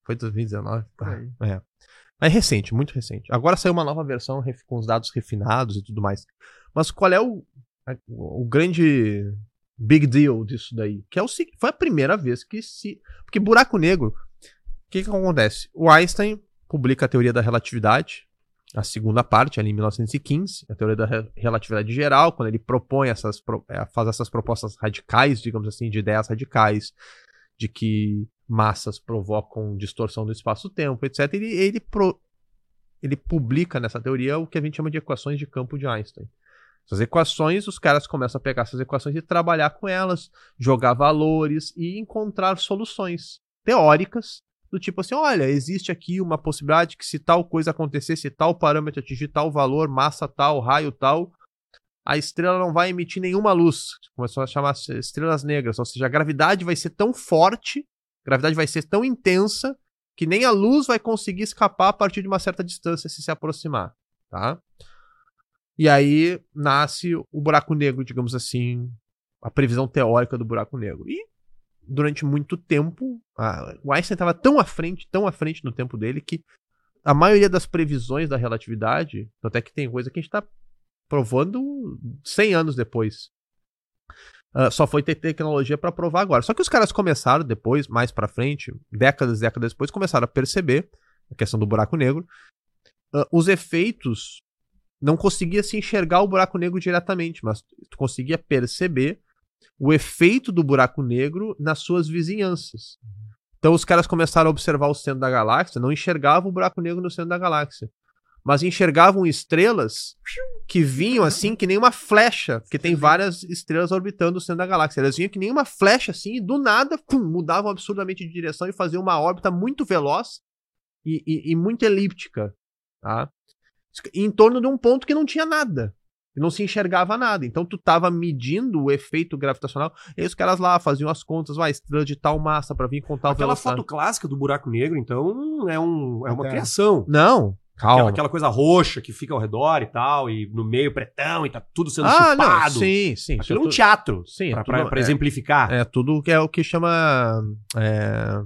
Foi 2019? Por aí. É. É recente, muito recente. Agora saiu uma nova versão com os dados refinados e tudo mais. Mas qual é o, o grande big deal disso daí? Que é o foi a primeira vez que se... Porque buraco negro, o que que acontece? O Einstein publica a teoria da relatividade, a segunda parte, ali em 1915, a teoria da re- relatividade geral, quando ele propõe essas, pro- eh, faz essas propostas radicais, digamos assim, de ideias radicais, de que massas provocam distorção do espaço-tempo, etc. Ele, ele, pro- ele publica nessa teoria o que a gente chama de equações de campo de Einstein. Essas equações, os caras começam a pegar essas equações e trabalhar com elas, jogar valores e encontrar soluções teóricas do tipo assim, olha, existe aqui uma possibilidade que se tal coisa acontecer, se tal parâmetro atingir tal valor, massa tal, raio tal, a estrela não vai emitir nenhuma luz. Começou a chamar estrelas negras, ou seja, a gravidade vai ser tão forte, a gravidade vai ser tão intensa que nem a luz vai conseguir escapar a partir de uma certa distância se se aproximar, tá? E aí nasce o buraco negro, digamos assim, a previsão teórica do buraco negro. E durante muito tempo, a- o Einstein estava tão à frente, tão à frente no tempo dele que a maioria das previsões da relatividade, até que tem coisa que a gente está provando 100 anos depois. Ah, só foi ter tecnologia para provar agora. Só que os caras começaram depois, mais para frente, décadas e décadas depois, começaram a perceber a questão do buraco negro. Ah, os efeitos não conseguia se enxergar o buraco negro diretamente, mas tu conseguia perceber o efeito do buraco negro nas suas vizinhanças. Então os caras começaram a observar o centro da galáxia, não enxergavam o buraco negro no centro da galáxia, mas enxergavam estrelas que vinham assim que nem uma flecha, porque tem várias estrelas orbitando o centro da galáxia. Elas vinham que nem uma flecha assim, e do nada pum, mudavam absurdamente de direção e faziam uma órbita muito veloz e, e- e muito elíptica, tá? Em torno de um ponto que não tinha nada. E não se enxergava nada. Então tu tava medindo o efeito gravitacional. E aí os caras lá faziam as contas, vai, estrela de tal massa pra vir com tal Aquela velocidade. foto clássica do buraco negro, então, é, um, é uma criação. Não, Aquela, calma. aquela coisa roxa que fica ao redor e tal, e no meio pretão, e tá tudo sendo ah, não, chupado. sim, sim. Aquilo é um tudo- teatro. Sim, pra, é pra- tudo- pra é- exemplificar. É tudo que é o que chama é,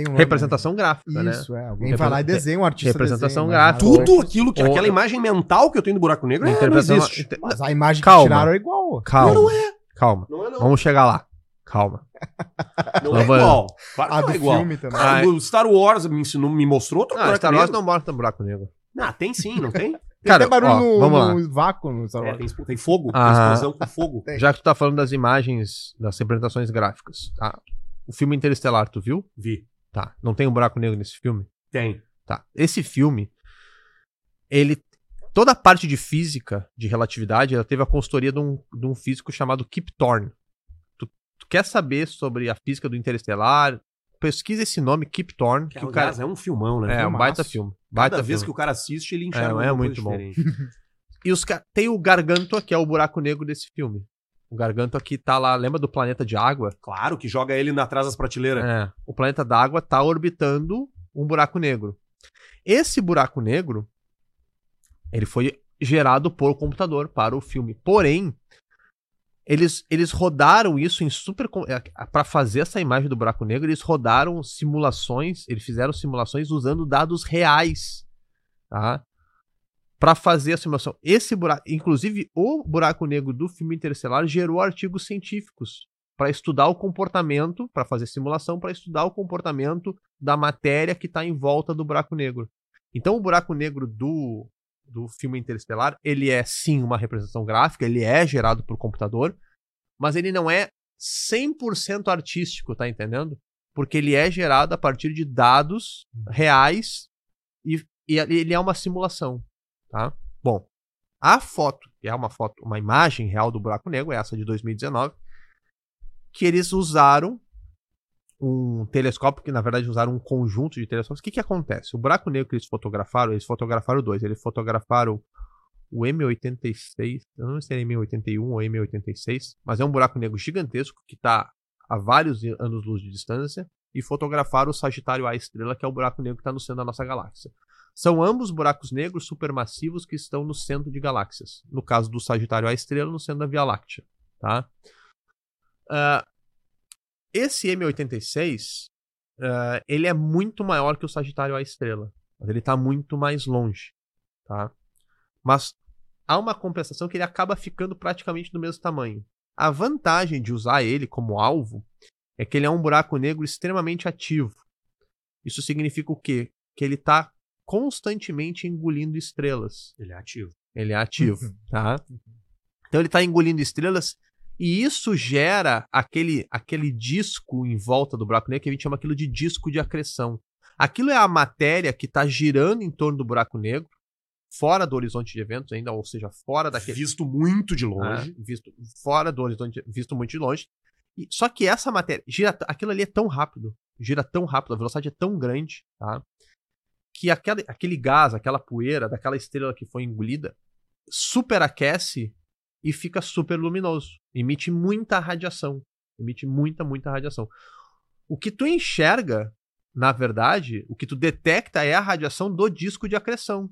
um nome, representação gráfica, né? Isso, é. Alguém vai lá e desenha um artista. Representação desenha, mas gráfica. Tudo aquilo, que Ou- aquela imagem mental que eu tenho do buraco negro é, não Interpretação- existe. Mas a imagem Calma. que tiraram é igual. Calma. Não é. Calma. Não é, não. Vamos chegar lá. Calma. Não Não é vai- igual. Claro A não do é igual. filme também. Ah, o Star Wars me ensinou, me mostrou outro Ah, buraco Star Wars negro. não mostra buraco negro. Ah, tem sim, não tem? Tem Cara, até barulho ó, no, vamos lá. no vácuo no Star É, Wars. tem, tem fogo, tem Ah. explosão com fogo. Tem. Já que tu tá falando das imagens, das representações gráficas. tá? O filme Interestelar, tu viu? Vi. Tá. Não tem um buraco negro nesse filme? Tem. Tá. Esse filme, ele. Toda a parte de física, de relatividade, ela teve a consultoria de um, de um físico chamado Kip Thorne. Tu, tu quer saber sobre a física do Interestelar? Pesquisa esse nome, Kip Thorne, que, Que, o cara. aliás, é um filmão, né? É, um baita filme. Baita Cada vez filme. que o cara assiste, ele enxerga É, é muito bom. E os tem o Gargantua, que é o buraco negro desse filme. O Gargantua que tá lá, lembra do planeta de água? Claro que joga ele atrás das prateleiras. É. O planeta d'água tá orbitando um buraco negro. Esse buraco negro, ele foi gerado por computador para o filme. Porém, eles, eles rodaram isso em super. Para fazer essa imagem do buraco negro, eles rodaram simulações, eles fizeram simulações usando dados reais. Tá? Para fazer a simulação. Esse buraco, inclusive o buraco negro do filme Interestelar gerou artigos científicos para estudar o comportamento, para fazer simulação, para estudar o comportamento da matéria que está em volta do buraco negro. Então o buraco negro do do filme Interestelar, ele é sim uma representação gráfica, ele é gerado por computador, mas ele não é 100% artístico, tá entendendo? Porque ele é gerado a partir de dados reais e, e ele é uma simulação, tá? Bom, a foto, que é uma foto, uma imagem real do buraco negro, é essa de 2019, que eles usaram um telescópio, que na verdade usaram um conjunto de telescópios. O que, que acontece? O buraco negro que eles fotografaram, eles fotografaram dois. Eles fotografaram o M86, eu não sei se é M81 ou M86, mas é um buraco negro gigantesco que está a vários anos-luz de distância, e fotografaram o Sagitário A estrela, que é o buraco negro que está no centro da nossa galáxia. São ambos buracos negros supermassivos que estão no centro de galáxias. No caso do Sagitário A estrela, no centro da Via Láctea. Tá? Uh, esse M86, uh, ah, ele é muito maior que o Sagitário A estrela, ele está muito mais longe, tá? Mas há uma compensação que ele acaba ficando praticamente do mesmo tamanho. A vantagem de usar ele como alvo é que ele é um buraco negro extremamente ativo. Isso significa o quê? Que ele está constantemente engolindo estrelas. Ele é ativo. Ele é ativo, tá? Então ele está engolindo estrelas e isso gera aquele, aquele disco em volta do buraco negro que a gente chama aquilo de disco de acreção. Aquilo é a matéria que está girando em torno do buraco negro, fora do horizonte de eventos ainda, ou seja, fora daquele. Visto muito de longe. É, visto fora do horizonte, visto muito de longe. E, só que essa matéria, gira, aquilo ali é tão rápido, gira tão rápido, a velocidade é tão grande, tá? Que aquele, aquele gás, aquela poeira daquela estrela que foi engolida, superaquece e fica super luminoso. Emite muita radiação. Emite muita, muita radiação. O que tu enxerga, na verdade, o que tu detecta é a radiação do disco de acreção.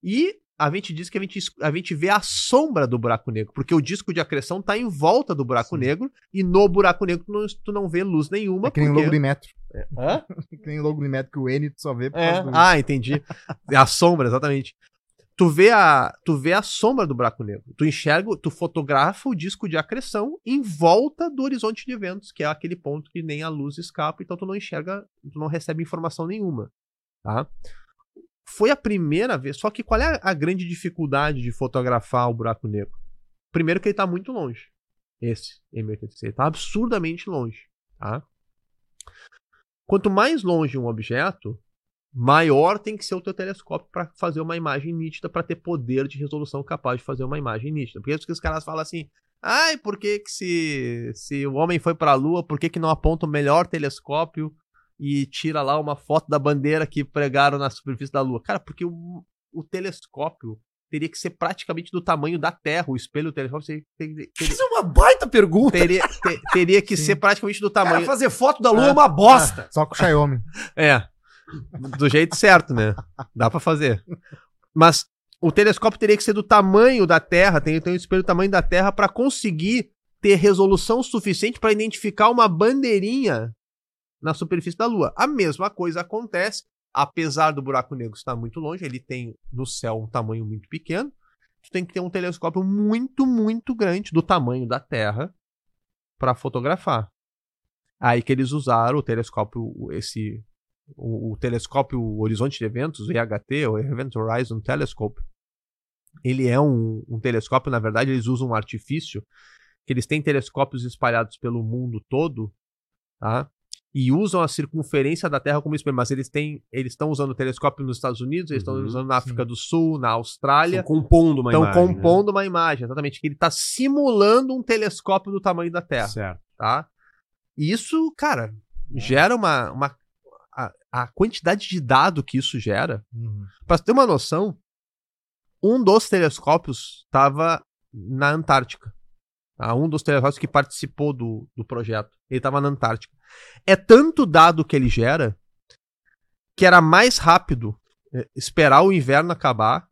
E a gente diz que a gente, a gente vê a sombra do buraco negro, porque o disco de acreção está em volta do buraco Sim. negro, e no buraco negro tu não, tu não vê luz nenhuma. É que nem porque... logo de metro. É. Hã? nem logo de metro que o N tu só vê por é. Ah, entendi. a sombra, exatamente tu vê a tu vê a sombra do buraco negro. Tu enxerga, tu fotografa o disco de acreção em volta do horizonte de eventos, que é aquele ponto que nem a luz escapa, então tu não enxerga, tu não recebe informação nenhuma, tá? Foi a primeira vez, só que qual é a grande dificuldade de fotografar o buraco negro? Primeiro que ele está muito longe. Esse M86 está absurdamente longe, tá? Quanto mais longe um objeto, maior tem que ser o teu telescópio para fazer uma imagem nítida, para ter poder de resolução capaz de fazer uma imagem nítida. Porque que os caras falam assim, ai, por que, que se, se o homem foi para a Lua, por que, que não aponta o melhor telescópio e tira lá uma foto da bandeira que pregaram na superfície da Lua? Cara, porque o, o telescópio teria que ser praticamente do tamanho da Terra. O espelho do telescópio teria, teria, teria Isso é uma baita pergunta. Teria, ter, teria que ser praticamente do tamanho. Cara, fazer foto da Lua é, é uma bosta. É, só com o Xiaomi. É do jeito certo, né? Dá para fazer. Mas o telescópio teria que ser do tamanho da Terra, tem, tem um espelho do tamanho da Terra para conseguir ter resolução suficiente para identificar uma bandeirinha na superfície da Lua. A mesma coisa acontece, apesar do buraco negro estar muito longe, ele tem no céu um tamanho muito pequeno. Tu tem que ter um telescópio muito, muito grande, do tamanho da Terra, para fotografar. Aí que eles usaram o telescópio, esse o, o telescópio Horizonte de Eventos, o EHT, o Event Horizon Telescope, ele é um, um telescópio, na verdade, eles usam um artifício, que eles têm telescópios espalhados pelo mundo todo, tá? E usam a circunferência da Terra como espelho, mas eles têm, eles estão usando o telescópio nos Estados Unidos, eles estão uhum, usando na África sim. do Sul, na Austrália. Estão compondo uma imagem. Estão compondo né? uma imagem, exatamente. Que ele está simulando um telescópio do tamanho da Terra. Certo. Tá? E isso, cara, é. gera uma, uma a, a quantidade de dado que isso gera. Uhum. Pra ter uma noção, um dos telescópios estava na Antártica. Tá? Um dos telescópios que participou do, do projeto. Ele estava na Antártica. É tanto dado que ele gera que era mais rápido é, esperar o inverno acabar,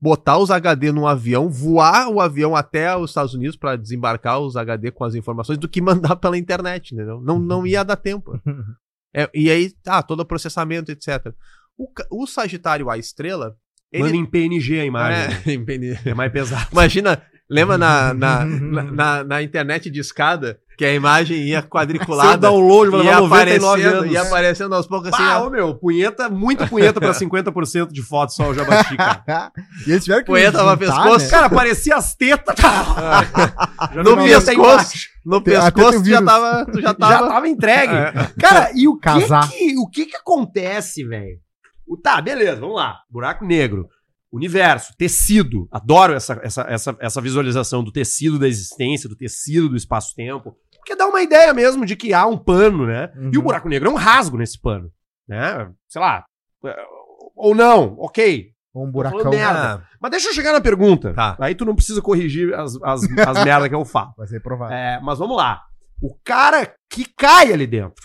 botar os HD num avião, voar o avião até os Estados Unidos para desembarcar os HD com as informações do que mandar pela internet, entendeu? Não, não ia dar tempo. É, e aí, ah, todo o processamento, etc. O, o Sagitário A estrela. Ele... Manda em PNG a imagem. É, em PNG. é mais pesado. Imagina, lembra na, na, na, na, na internet de escada que a imagem ia Seu quadriculada. download vai ia levar 99 aparecendo, anos. ia aparecendo aos poucos assim. Pá, ó, ô, meu, punheta, muito punheta pra 50% de fotos só eu já bati, cara. e eles tiveram que Punheta juntar, pra pescoço. né? Cara, parecia as tetas, No não pescoço. no pescoço tu já tava. Tu já Já tava. tava entregue. Cara, e o que Casar. que, o que que acontece, velho? O- Tá, beleza, vamos lá. Buraco negro. Universo, tecido. Adoro essa, essa, essa, essa visualização do tecido da existência, do tecido do espaço-tempo. Porque dá uma ideia mesmo de que há um pano, né? E o Uhum. buraco negro é um rasgo nesse pano. Né? Sei lá. é, Ou não, ok. Ou um buracão. merda. Mas deixa eu chegar na pergunta. Tá. Aí tu não precisa corrigir as, as, as merdas que eu falo. Vai ser provável. É, mas vamos lá. O cara que cai ali dentro,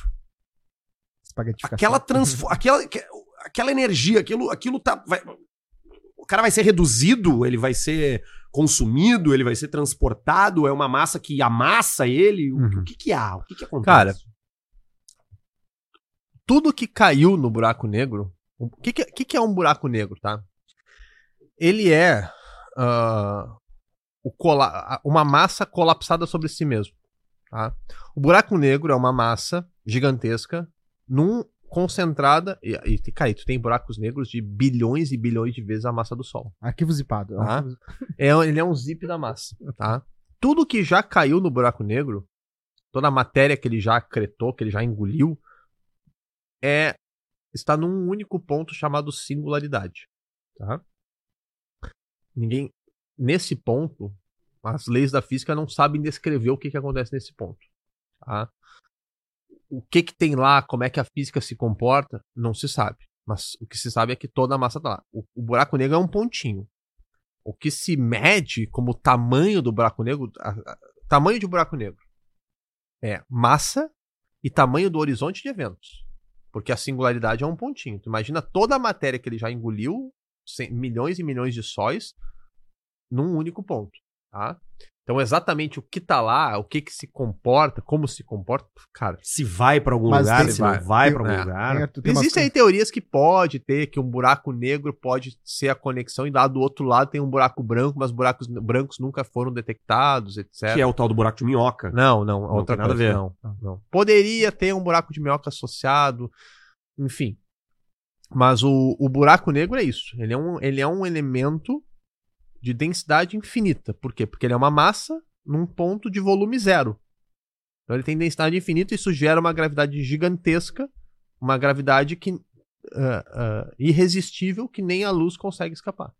aquela, transfo aquela, que- aquela energia, aquilo, aquilo tá. vai- o cara vai ser reduzido, ele vai ser consumido, ele vai ser transportado, é uma massa que amassa ele. O, Uhum. o que que há? O que que acontece? Cara, tudo que caiu no buraco negro. O que, que, que que é um buraco negro, tá? Ele é ah, o cola- uma massa colapsada sobre si mesmo. Tá? O buraco negro é uma massa gigantesca, num concentrada. E, e cara, e tu tem buracos negros de bilhões e bilhões de vezes a massa do Sol. Arquivo zipado. É Ah. arquivo- É, ele é um zip da massa, tá? Tudo que já caiu no buraco negro, toda a matéria que ele já acretou, que ele já engoliu, é está num único ponto chamado singularidade, tá? Ninguém nesse ponto, as leis da física não sabem descrever o que, que acontece nesse ponto, tá? O que que tem lá, como é que a física se comporta, não se sabe. Mas o que se sabe é que toda a massa tá lá. O, o buraco negro é um pontinho. O que se mede como tamanho do buraco negro, a- a- tamanho de buraco negro, é massa e tamanho do horizonte de eventos. Porque a singularidade é um pontinho. Tu imagina toda a matéria que ele já engoliu, milhões e milhões de sóis, num único ponto, tá? Então exatamente o que tá lá, o que que se comporta, como se comporta, cara. Se vai pra algum Mas lugar, tem- se não vai pra algum É. lugar. Tem- tem umas Existem aí teorias que pode ter, que um buraco negro pode ser a conexão e lá do outro lado tem um buraco branco, mas buracos brancos nunca foram detectados, etc. Que é o tal do buraco de minhoca. Não, não, Não outra tem nada a coisa, ver. Não, não. Poderia ter um buraco de minhoca associado, enfim. Mas o, o buraco negro é isso. Ele é, um, ele é um elemento de densidade infinita. Por quê? Porque ele é uma massa num ponto de volume zero. Então ele tem densidade infinita e isso gera uma gravidade gigantesca, uma gravidade que ah, ah, irresistível que nem a luz consegue escapar.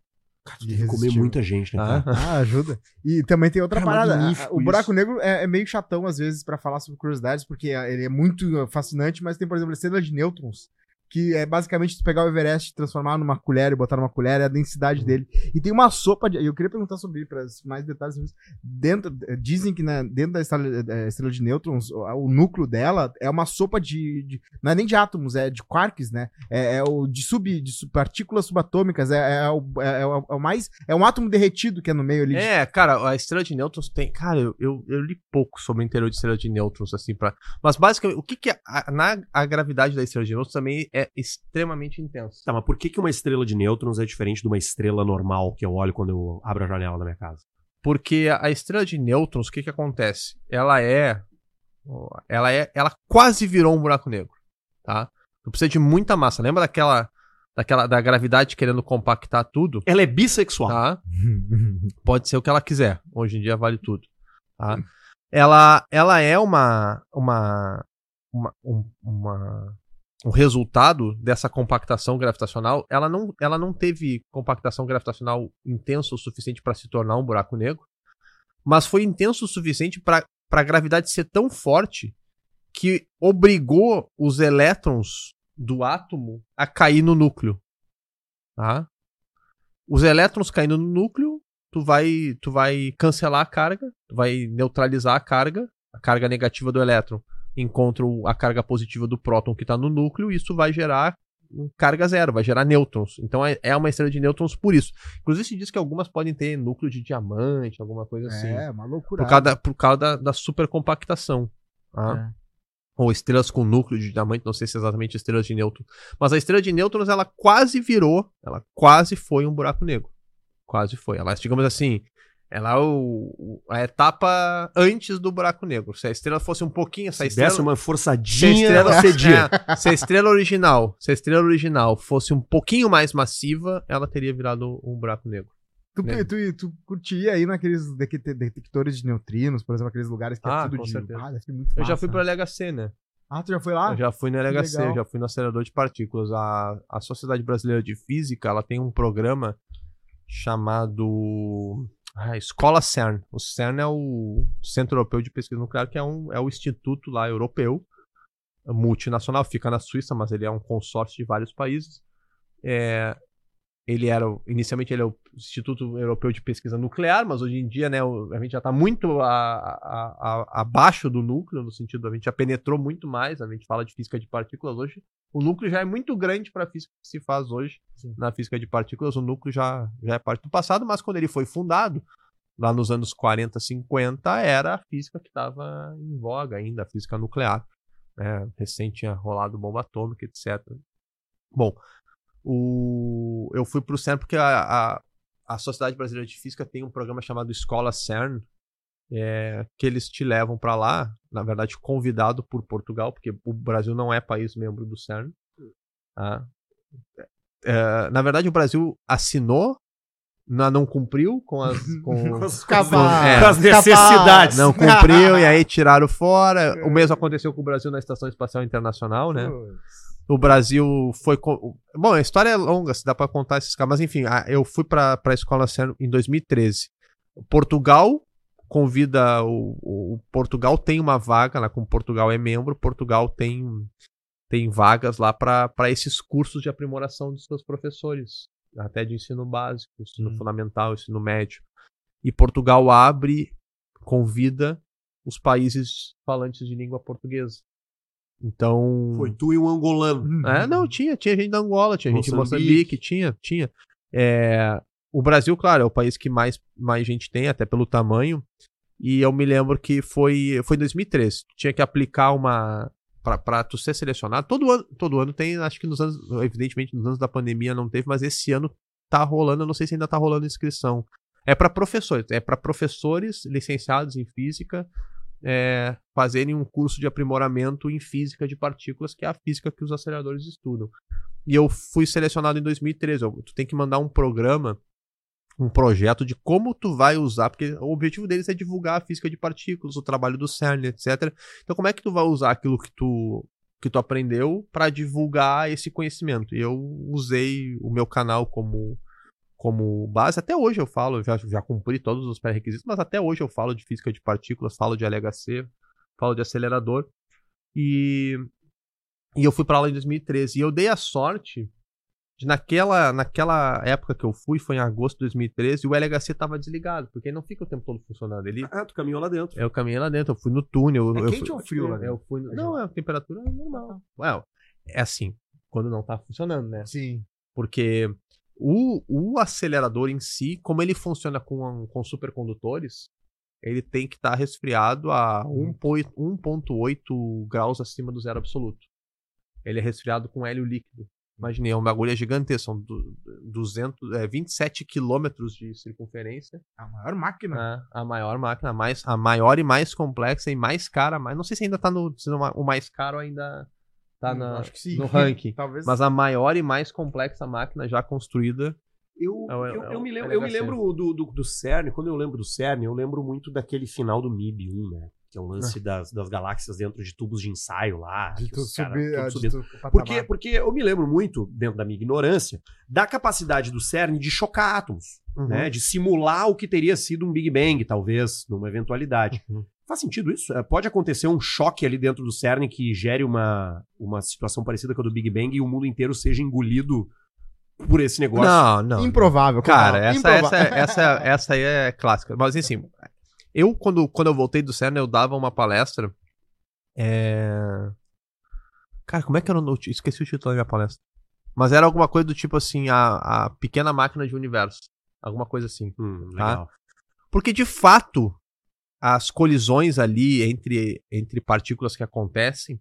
Deve comer muita gente, né? Ah. cara? Ah, ajuda. E também tem outra Cara, parada. O buraco isso. negro é, é meio chatão, às vezes, pra falar sobre curiosidades, porque ele é muito fascinante, mas tem, por exemplo, a estrela de nêutrons, que é basicamente pegar o Everest, transformar numa colher e botar numa colher, é a densidade dele. E tem uma sopa de. Eu queria perguntar sobre para mais detalhes. Dentro, dizem que né, dentro da estrela, da estrela de nêutrons, o, núcleo dela é uma sopa de, de- Não é nem de átomos, é de quarks, né? É, é o de, sub, de sub- partículas subatômicas, é, é, o, é, é o- é o mais. É um átomo derretido que é no meio ali. de- É, cara, a estrela de nêutrons tem. Cara, eu, eu, eu li pouco sobre o interior de estrela de nêutrons, assim, pra. Mas basicamente, o que, que. A, na, a gravidade da estrela de nêutrons também é extremamente intensa. Tá, mas por que, que uma estrela de nêutrons é diferente de uma estrela normal que eu olho quando eu abro a janela da minha casa? Porque a estrela de nêutrons, o que, que acontece? Ela é. Ela é. Ela quase virou um buraco negro. Tá? Tu precisa de muita massa. Lembra daquela. daquela da gravidade querendo compactar tudo? Ela é bissexual. Tá? pode ser o que ela quiser. Hoje em dia vale tudo. Tá? Ela, ela é uma, uma, uma, um, uma- um resultado dessa compactação gravitacional. Ela não, ela não teve compactação gravitacional intensa o suficiente para se tornar um buraco negro, mas foi intenso o suficiente para a gravidade ser tão forte que obrigou os elétrons do átomo a cair no núcleo. Tá? Os elétrons caindo no núcleo, tu vai, tu vai cancelar a carga, tu vai neutralizar a carga, a carga negativa do elétron encontra o- a carga positiva do próton que está no núcleo, e isso vai gerar carga zero, vai gerar nêutrons. Então é, é uma estrela de nêutrons por isso. Inclusive se diz que algumas podem ter núcleo de diamante, alguma coisa assim. É, uma loucura. Por causa da, por causa da, da supercompactação. tá? É. Ou estrelas com núcleo de diamante, não sei se é exatamente estrelas de nêutrons. Mas a estrela de nêutrons, ela quase virou, ela quase foi um buraco negro. Quase foi. Ela, digamos assim, Ela é o, o- a etapa antes do buraco negro. Se a estrela fosse um pouquinho, essa Se estrela. desse uma se a forçadinha, estrela, cedia. é, se a estrela original, se a estrela original fosse um pouquinho mais massiva, ela teria virado um buraco negro. Tu, Né? tu, tu curtia aí naqueles detec- detectores de neutrinos, por exemplo, aqueles lugares que é Ah, tudo com de. Ah, ser muito Eu já fui pro LHC, né? Ah, tu já foi lá? Eu já fui no LHC, legal. já fui no acelerador de partículas. A, a Sociedade Brasileira de Física, ela tem um programa chamado ah, Escola CERN. O CERN é o Centro Europeu de Pesquisa Nuclear, que é, um, é o instituto lá europeu, multinacional, fica na Suíça, mas ele é um consórcio de vários países. É, ele era, inicialmente ele é o Instituto Europeu de Pesquisa Nuclear, mas hoje em dia, né, a gente já está muito a- a- a- abaixo do núcleo, no sentido, a gente já penetrou muito mais, a gente fala de física de partículas hoje, o núcleo já é muito grande para a física que se faz hoje na física de partículas, o núcleo já, já é parte do passado, mas quando ele foi fundado, lá nos anos 40, 50, era a física que estava em voga ainda, a física nuclear. né? recém tinha rolado bomba atômica, etc. Bom, o... eu fui pro CERN porque a, a, a Sociedade Brasileira de Física tem um programa chamado Escola CERN, é, que eles te levam para lá, na verdade convidado por Portugal, porque o Brasil não é país membro do CERN. tá? É, na verdade, o Brasil assinou, não cumpriu com as. Com, Capaz. É. Com as necessidades. não cumpriu e aí tiraram fora. O mesmo aconteceu com o Brasil na Estação Espacial Internacional, né? O Brasil foi. Bom, a história é longa, se dá pra contar esses caras, mas enfim, a- eu fui pra, pra escola CERN em 2013. Portugal convida. O, o- Portugal tem uma vaga, lá, como Portugal é membro, Portugal tem, tem vagas lá pra esses cursos de aprimoração dos seus professores, até de ensino básico, ensino Hum. fundamental, ensino médio. E Portugal abre, convida os países falantes de língua portuguesa. Então. Foi tu e um angolano. É, não, tinha, tinha gente da Angola, tinha gente de Moçambique. Moçambique, tinha, tinha. É, o Brasil, claro, é o país que mais, mais gente tem, até pelo tamanho. E eu me lembro que foi, foi em 2013. Tinha que aplicar uma. Pra, pra tu ser selecionado. Todo ano, todo ano tem, acho que nos anos. Evidentemente, nos anos da pandemia não teve, mas esse ano tá rolando. Eu não sei se ainda tá rolando inscrição. É para professores, é para professores licenciados em física é, fazerem um curso de aprimoramento em física de partículas, que é a física que os aceleradores estudam. E eu fui selecionado em 2013. Eu- tu tem que mandar um programa, um projeto de como tu vai usar, porque o objetivo deles é divulgar a física de partículas, o trabalho do CERN, etc. Então, como é que tu vai usar aquilo que tu que tu aprendeu para divulgar esse conhecimento? E eu usei o meu canal como como base. Até hoje eu falo, já, já cumpri todos os pré-requisitos, mas até hoje eu falo de física de partículas, falo de LHC, falo de acelerador. E, e eu fui para lá em 2013. E eu dei a sorte de naquela, naquela época que eu fui, foi em agosto de 2013, o LHC tava desligado, porque ele não fica o tempo todo funcionando. Ele, Ah, tu caminhou lá dentro. eu caminhei lá dentro, eu fui no túnel. É eu quente fui, ou frio lá Eu fui, não, é a temperatura normal. Well, é assim, quando não tá funcionando, né? Sim. Porque o, o acelerador em si, como ele funciona com, com supercondutores, ele tem que estar resfriado a 1,8 1,8 graus acima do zero absoluto. Ele é resfriado com hélio líquido. Imaginei, é um bagulho gigantesco, são du- 200, é, 27 quilômetros de circunferência. A maior máquina. né? A maior máquina, a, mais, a maior e mais complexa e mais cara. Mas não sei se ainda tá no. Se o mais caro ainda tá Hum, na, no ranking. Talvez. Mas a maior e mais complexa máquina já construída. Eu, É eu, é eu me lembro, eu me lembro do, do, do CERN, quando eu lembro do CERN, eu lembro muito daquele final do MIB 1, né? Que é o lance das, das galáxias dentro de tubos de ensaio lá. de que tu subir, tudo ah, de tu. Porque, porque eu me lembro muito, dentro da minha ignorância, da capacidade do CERN de chocar átomos, Uhum. né? De simular o que teria sido um Big Bang, talvez, numa eventualidade. Uhum. Faz sentido isso? É, Pode acontecer um choque ali dentro do CERN que gere uma, uma situação parecida com a do Big Bang e o mundo inteiro seja engolido por esse negócio. Não, não. Improvável. Cara, Cavalo, essa, improvável. essa, essa, essa aí é clássica. Mas assim, eu, quando, quando eu voltei do CERN, eu dava uma palestra. É... Cara, como é que era o nome? Esqueci o título da minha palestra. Mas era alguma coisa do tipo assim, a, a pequena máquina de universo. Alguma coisa assim. Hum, Tá. legal. Porque de fato, as colisões ali entre, entre partículas que acontecem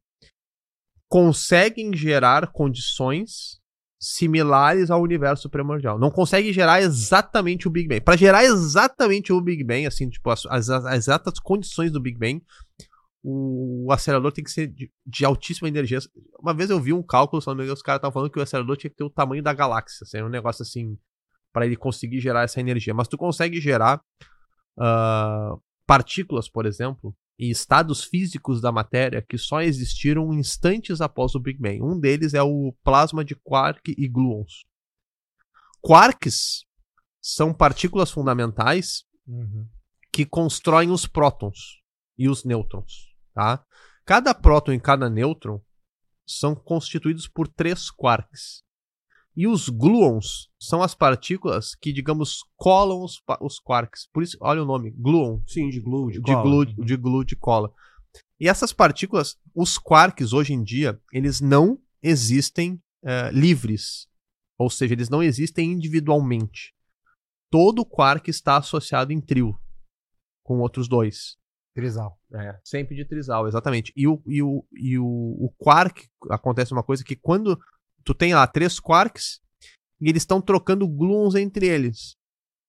conseguem gerar condições similares ao universo primordial. Não consegue gerar exatamente o Big Bang. Para gerar exatamente o Big Bang, assim, tipo, as, as, as exatas condições do Big Bang, o, o acelerador tem que ser de, de, altíssima energia. Uma vez eu vi um cálculo, os caras estavam falando que o acelerador tinha que ter o tamanho da galáxia. Assim, um negócio assim, para ele conseguir gerar essa energia. Mas tu consegue gerar uh, partículas, por exemplo, e estados físicos da matéria que só existiram instantes após o Big Bang. Um deles é o plasma de quark e gluons. Quarks são partículas fundamentais uhum. que constroem os prótons e os nêutrons. Tá? Cada próton e cada nêutron são constituídos por três quarks. E os gluons são as partículas que, digamos, colam os, os quarks. Por isso, olha o nome, gluon. Sim, de glue, de, de cola. Glue, de glue, de cola. E essas partículas, os quarks, hoje em dia, eles não existem uh, livres. Ou seja, eles não existem individualmente. Todo quark está associado em trio com outros dois. Trisal. É, sempre de trisal, exatamente. E o, e o, e o, o quark, acontece uma coisa que quando tu tem lá três quarks e eles estão trocando gluons entre eles.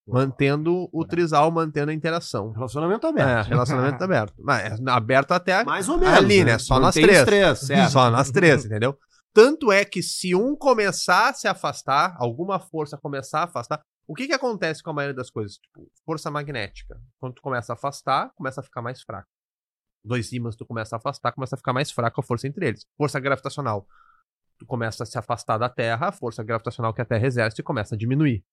Mantendo o trisal, mantendo a interação. Relacionamento aberto. É, relacionamento aberto. Mas é aberto até Mais ou menos, ali, né? né? Só Mantém três. três, certo. Só nós três, entendeu? Tanto é que se um começar a se afastar, alguma força começar a afastar, o que que acontece com a maioria das coisas? Tipo, força magnética. Quando tu começa a afastar, começa a ficar mais fraco. Dois ímãs tu começa a afastar, começa a ficar mais fraca a força entre eles. Força gravitacional começa a se afastar da Terra, a força gravitacional que a Terra exerce começa a diminuir.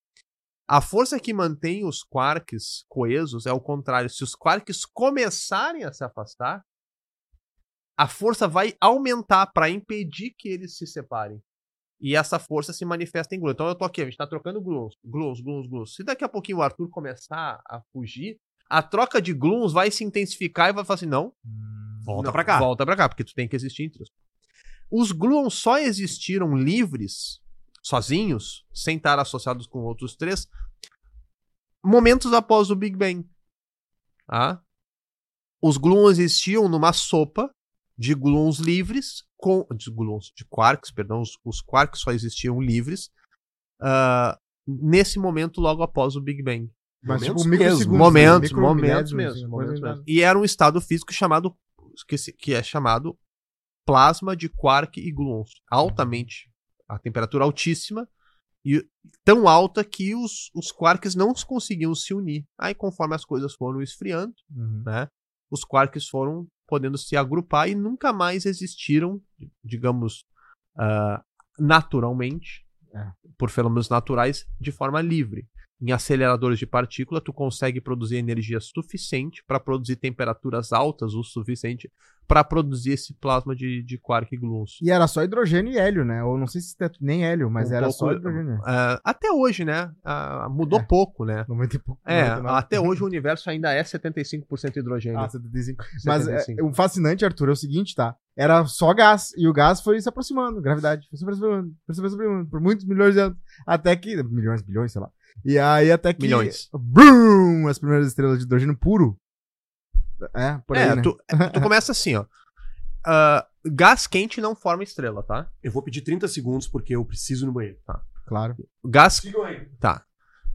A força que mantém os quarks coesos é o contrário. Se os quarks começarem a se afastar, a força vai aumentar para impedir que eles se separem. E essa força se manifesta em gluons. Então eu tô aqui, a gente tá trocando gluons, gluons, gluons, gluons. Se daqui a pouquinho o Arthur começar a fugir, a troca de gluons vai se intensificar e vai falar assim: não, volta para cá. Volta para cá, porque tu tem que existir entre os. Gluons só existiram livres, sozinhos, sem estar associados com outros três, momentos após o Big Bang. Tá? Os gluons existiam numa sopa de gluons livres, com, de gluons, de quarks, perdão, os, os quarks só existiam livres uh, nesse momento logo após o Big Bang. Mas momentos tipo, mesmo, momentos, né? momentos Micromilésimos, mesmo, assim, momentos coisa mesmo. E era um estado físico chamado que, se- que é chamado plasma de quark e gluons, altamente a temperatura altíssima e tão alta que os, os quarks não conseguiam se unir. Aí conforme as coisas foram esfriando, Uhum. né, os quarks foram podendo se agrupar e nunca mais existiram, digamos, ah, naturalmente, É. por fenômenos naturais, de forma livre. Em aceleradores de partícula, tu consegue produzir energia suficiente para produzir temperaturas altas o suficiente para produzir esse plasma de, de quark e gluons. E era só hidrogênio e hélio, né? Ou não sei se teto- nem hélio, mas Um era pouco- só hidrogênio. Ah, até hoje, né? ah, mudou É. pouco, né? 90 e pouco. É, 99. até hoje o universo ainda é 75% hidrogênio. Ah, 75. Mas é, 75. o fascinante, Arthur, é o seguinte, tá? Era só gás. E o gás foi se aproximando, gravidade. Foi se aproximando, foi se aproximando por muitos milhões de anos. Até que. Milhões, bilhões, sei lá. E aí até que. Milhões. Brum! As primeiras estrelas de hidrogênio puro. É, por aí, é, né? tu, tu começa assim, ó. Ah, gás quente não forma estrela, tá? Eu vou pedir 30 segundos porque eu preciso ir no banheiro. Tá. Claro. Gás Sigam aí. Tá.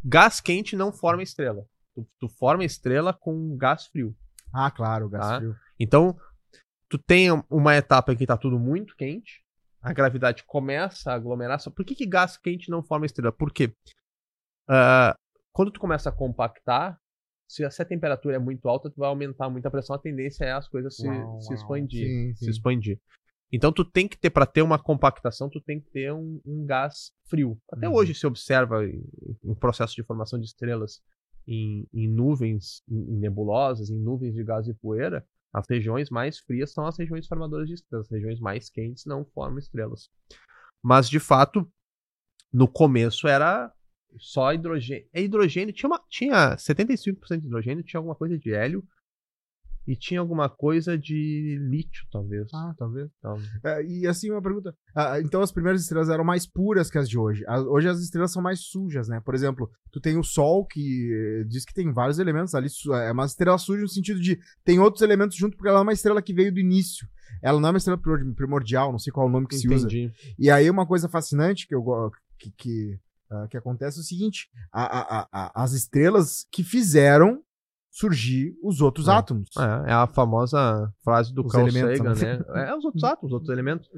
Gás quente não forma estrela. Tu, tu forma estrela com gás frio. Ah, claro, gás Tá. frio. Então, tu tem uma etapa em que tá tudo muito quente, a gravidade começa a aglomerar. Só- Por que, que gás quente não forma estrela? Porque ah, quando tu começa a compactar, se a, se a temperatura é muito alta, tu vai aumentar muito a pressão, a tendência é as coisas se, Uau, se uau. expandir. Sim, Se sim. expandir. Então tu tem que ter, para ter uma compactação, tu tem que ter um, um gás frio. Até Uhum. hoje se observa em, em processo de formação de estrelas em, em nuvens, em, em nebulosas, em nuvens de gás e poeira, as regiões mais frias são as regiões formadoras de estrelas. As regiões mais quentes não formam estrelas. Mas, de fato, no começo era só hidrogênio. É hidrogênio, tinha, uma, tinha 75% de hidrogênio, tinha alguma coisa de hélio E tinha alguma coisa de lítio, talvez. Ah, talvez. Talvez. É, e assim, uma pergunta. Ah, então as primeiras estrelas eram mais puras que as de hoje. A- hoje as estrelas são mais sujas, né? Por exemplo, tu tem o Sol, que eh, diz que tem vários elementos ali. É uma estrela suja no sentido de tem outros elementos junto, porque ela é uma estrela que veio do início. Ela não é uma estrela primor- primordial, não sei qual é o nome que se usa. Entendi. E aí uma coisa fascinante que eu que, que, ah, que acontece é o seguinte: a- a- a- as estrelas que fizeram surgir os outros É. átomos. É, é a famosa frase do Os Carl Sagan, né? né? É os outros átomos, os outros elementos.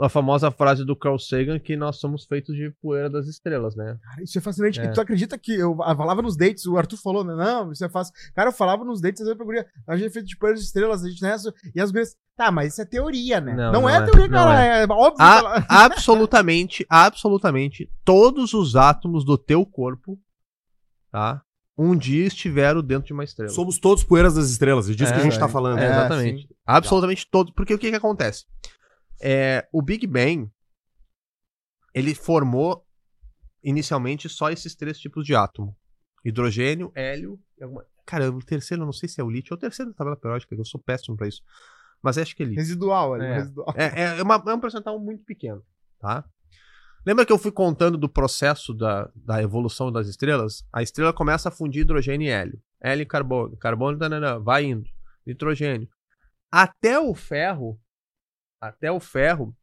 A famosa frase do Carl Sagan que nós somos feitos de poeira das estrelas, né? Cara, isso é fascinante. É. E tu acredita que eu eu falava nos dates, o Arthur falou, né? Não, isso é fácil. Cara, eu falava nos dates, às vezes pra guria, a gente é feito de poeiras de estrelas, a gente nessa. E as gurias, tá, mas isso é teoria, né? Não, Não, não é, é, teoria, não cara. É, óbvio que A- ela- absolutamente, absolutamente, todos os átomos do teu corpo, tá? Um dia estiveram dentro de uma estrela. Somos todos poeiras das estrelas, é disso É, que a gente tá falando. É, É, exatamente. Absolutamente todos. Porque o que que acontece? É, o Big Bang, ele formou inicialmente só esses três tipos de átomo. Hidrogênio, hélio e alguma... Cara, o terceiro, eu não sei se é o lítio, é o terceiro da tabela periódica, eu sou péssimo pra isso. Mas acho que é lítio. Residual ali, É. residual. É, é, uma- é um percentual muito pequeno, tá? Lembra que eu fui contando do processo da, da evolução das estrelas? A estrela começa a fundir hidrogênio e hélio. Hélio e carbono. Carbono, tanana, vai indo. Nitrogênio. Até o ferro, até o ferro,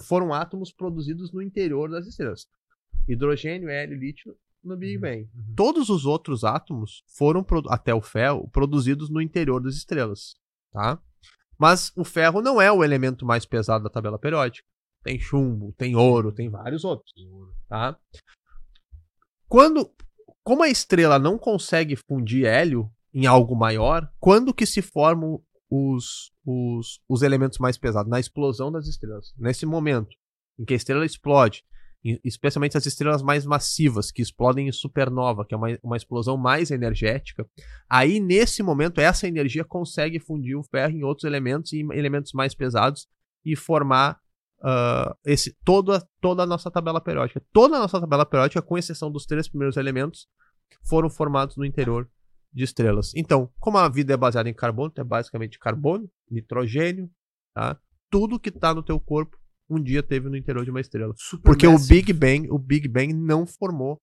foram átomos produzidos no interior das estrelas. Hidrogênio, hélio, lítio no Big Bang. Todos os outros átomos foram, até o ferro, produzidos no interior das estrelas, tá? Mas o ferro não é o elemento mais pesado da tabela periódica. Tem chumbo, tem ouro, tem vários outros, tá? Quando, como a estrela não consegue fundir hélio em algo maior, quando que se formam os, os, os elementos mais pesados? Na explosão das estrelas. Nesse momento em que a estrela explode, especialmente as estrelas mais massivas, que explodem em supernova, que é uma, uma explosão mais energética, aí nesse momento essa energia consegue fundir o ferro em outros elementos e em elementos mais pesados e formar ah, esse, toda, toda a nossa tabela periódica. Toda a nossa tabela periódica, com exceção dos três primeiros elementos, foram formados no interior de estrelas. Então, como a vida é baseada em carbono, é basicamente carbono, nitrogênio, tá? tudo que está no teu corpo um dia teve no interior de uma estrela. Porque o Big Bang, o Big Bang não formou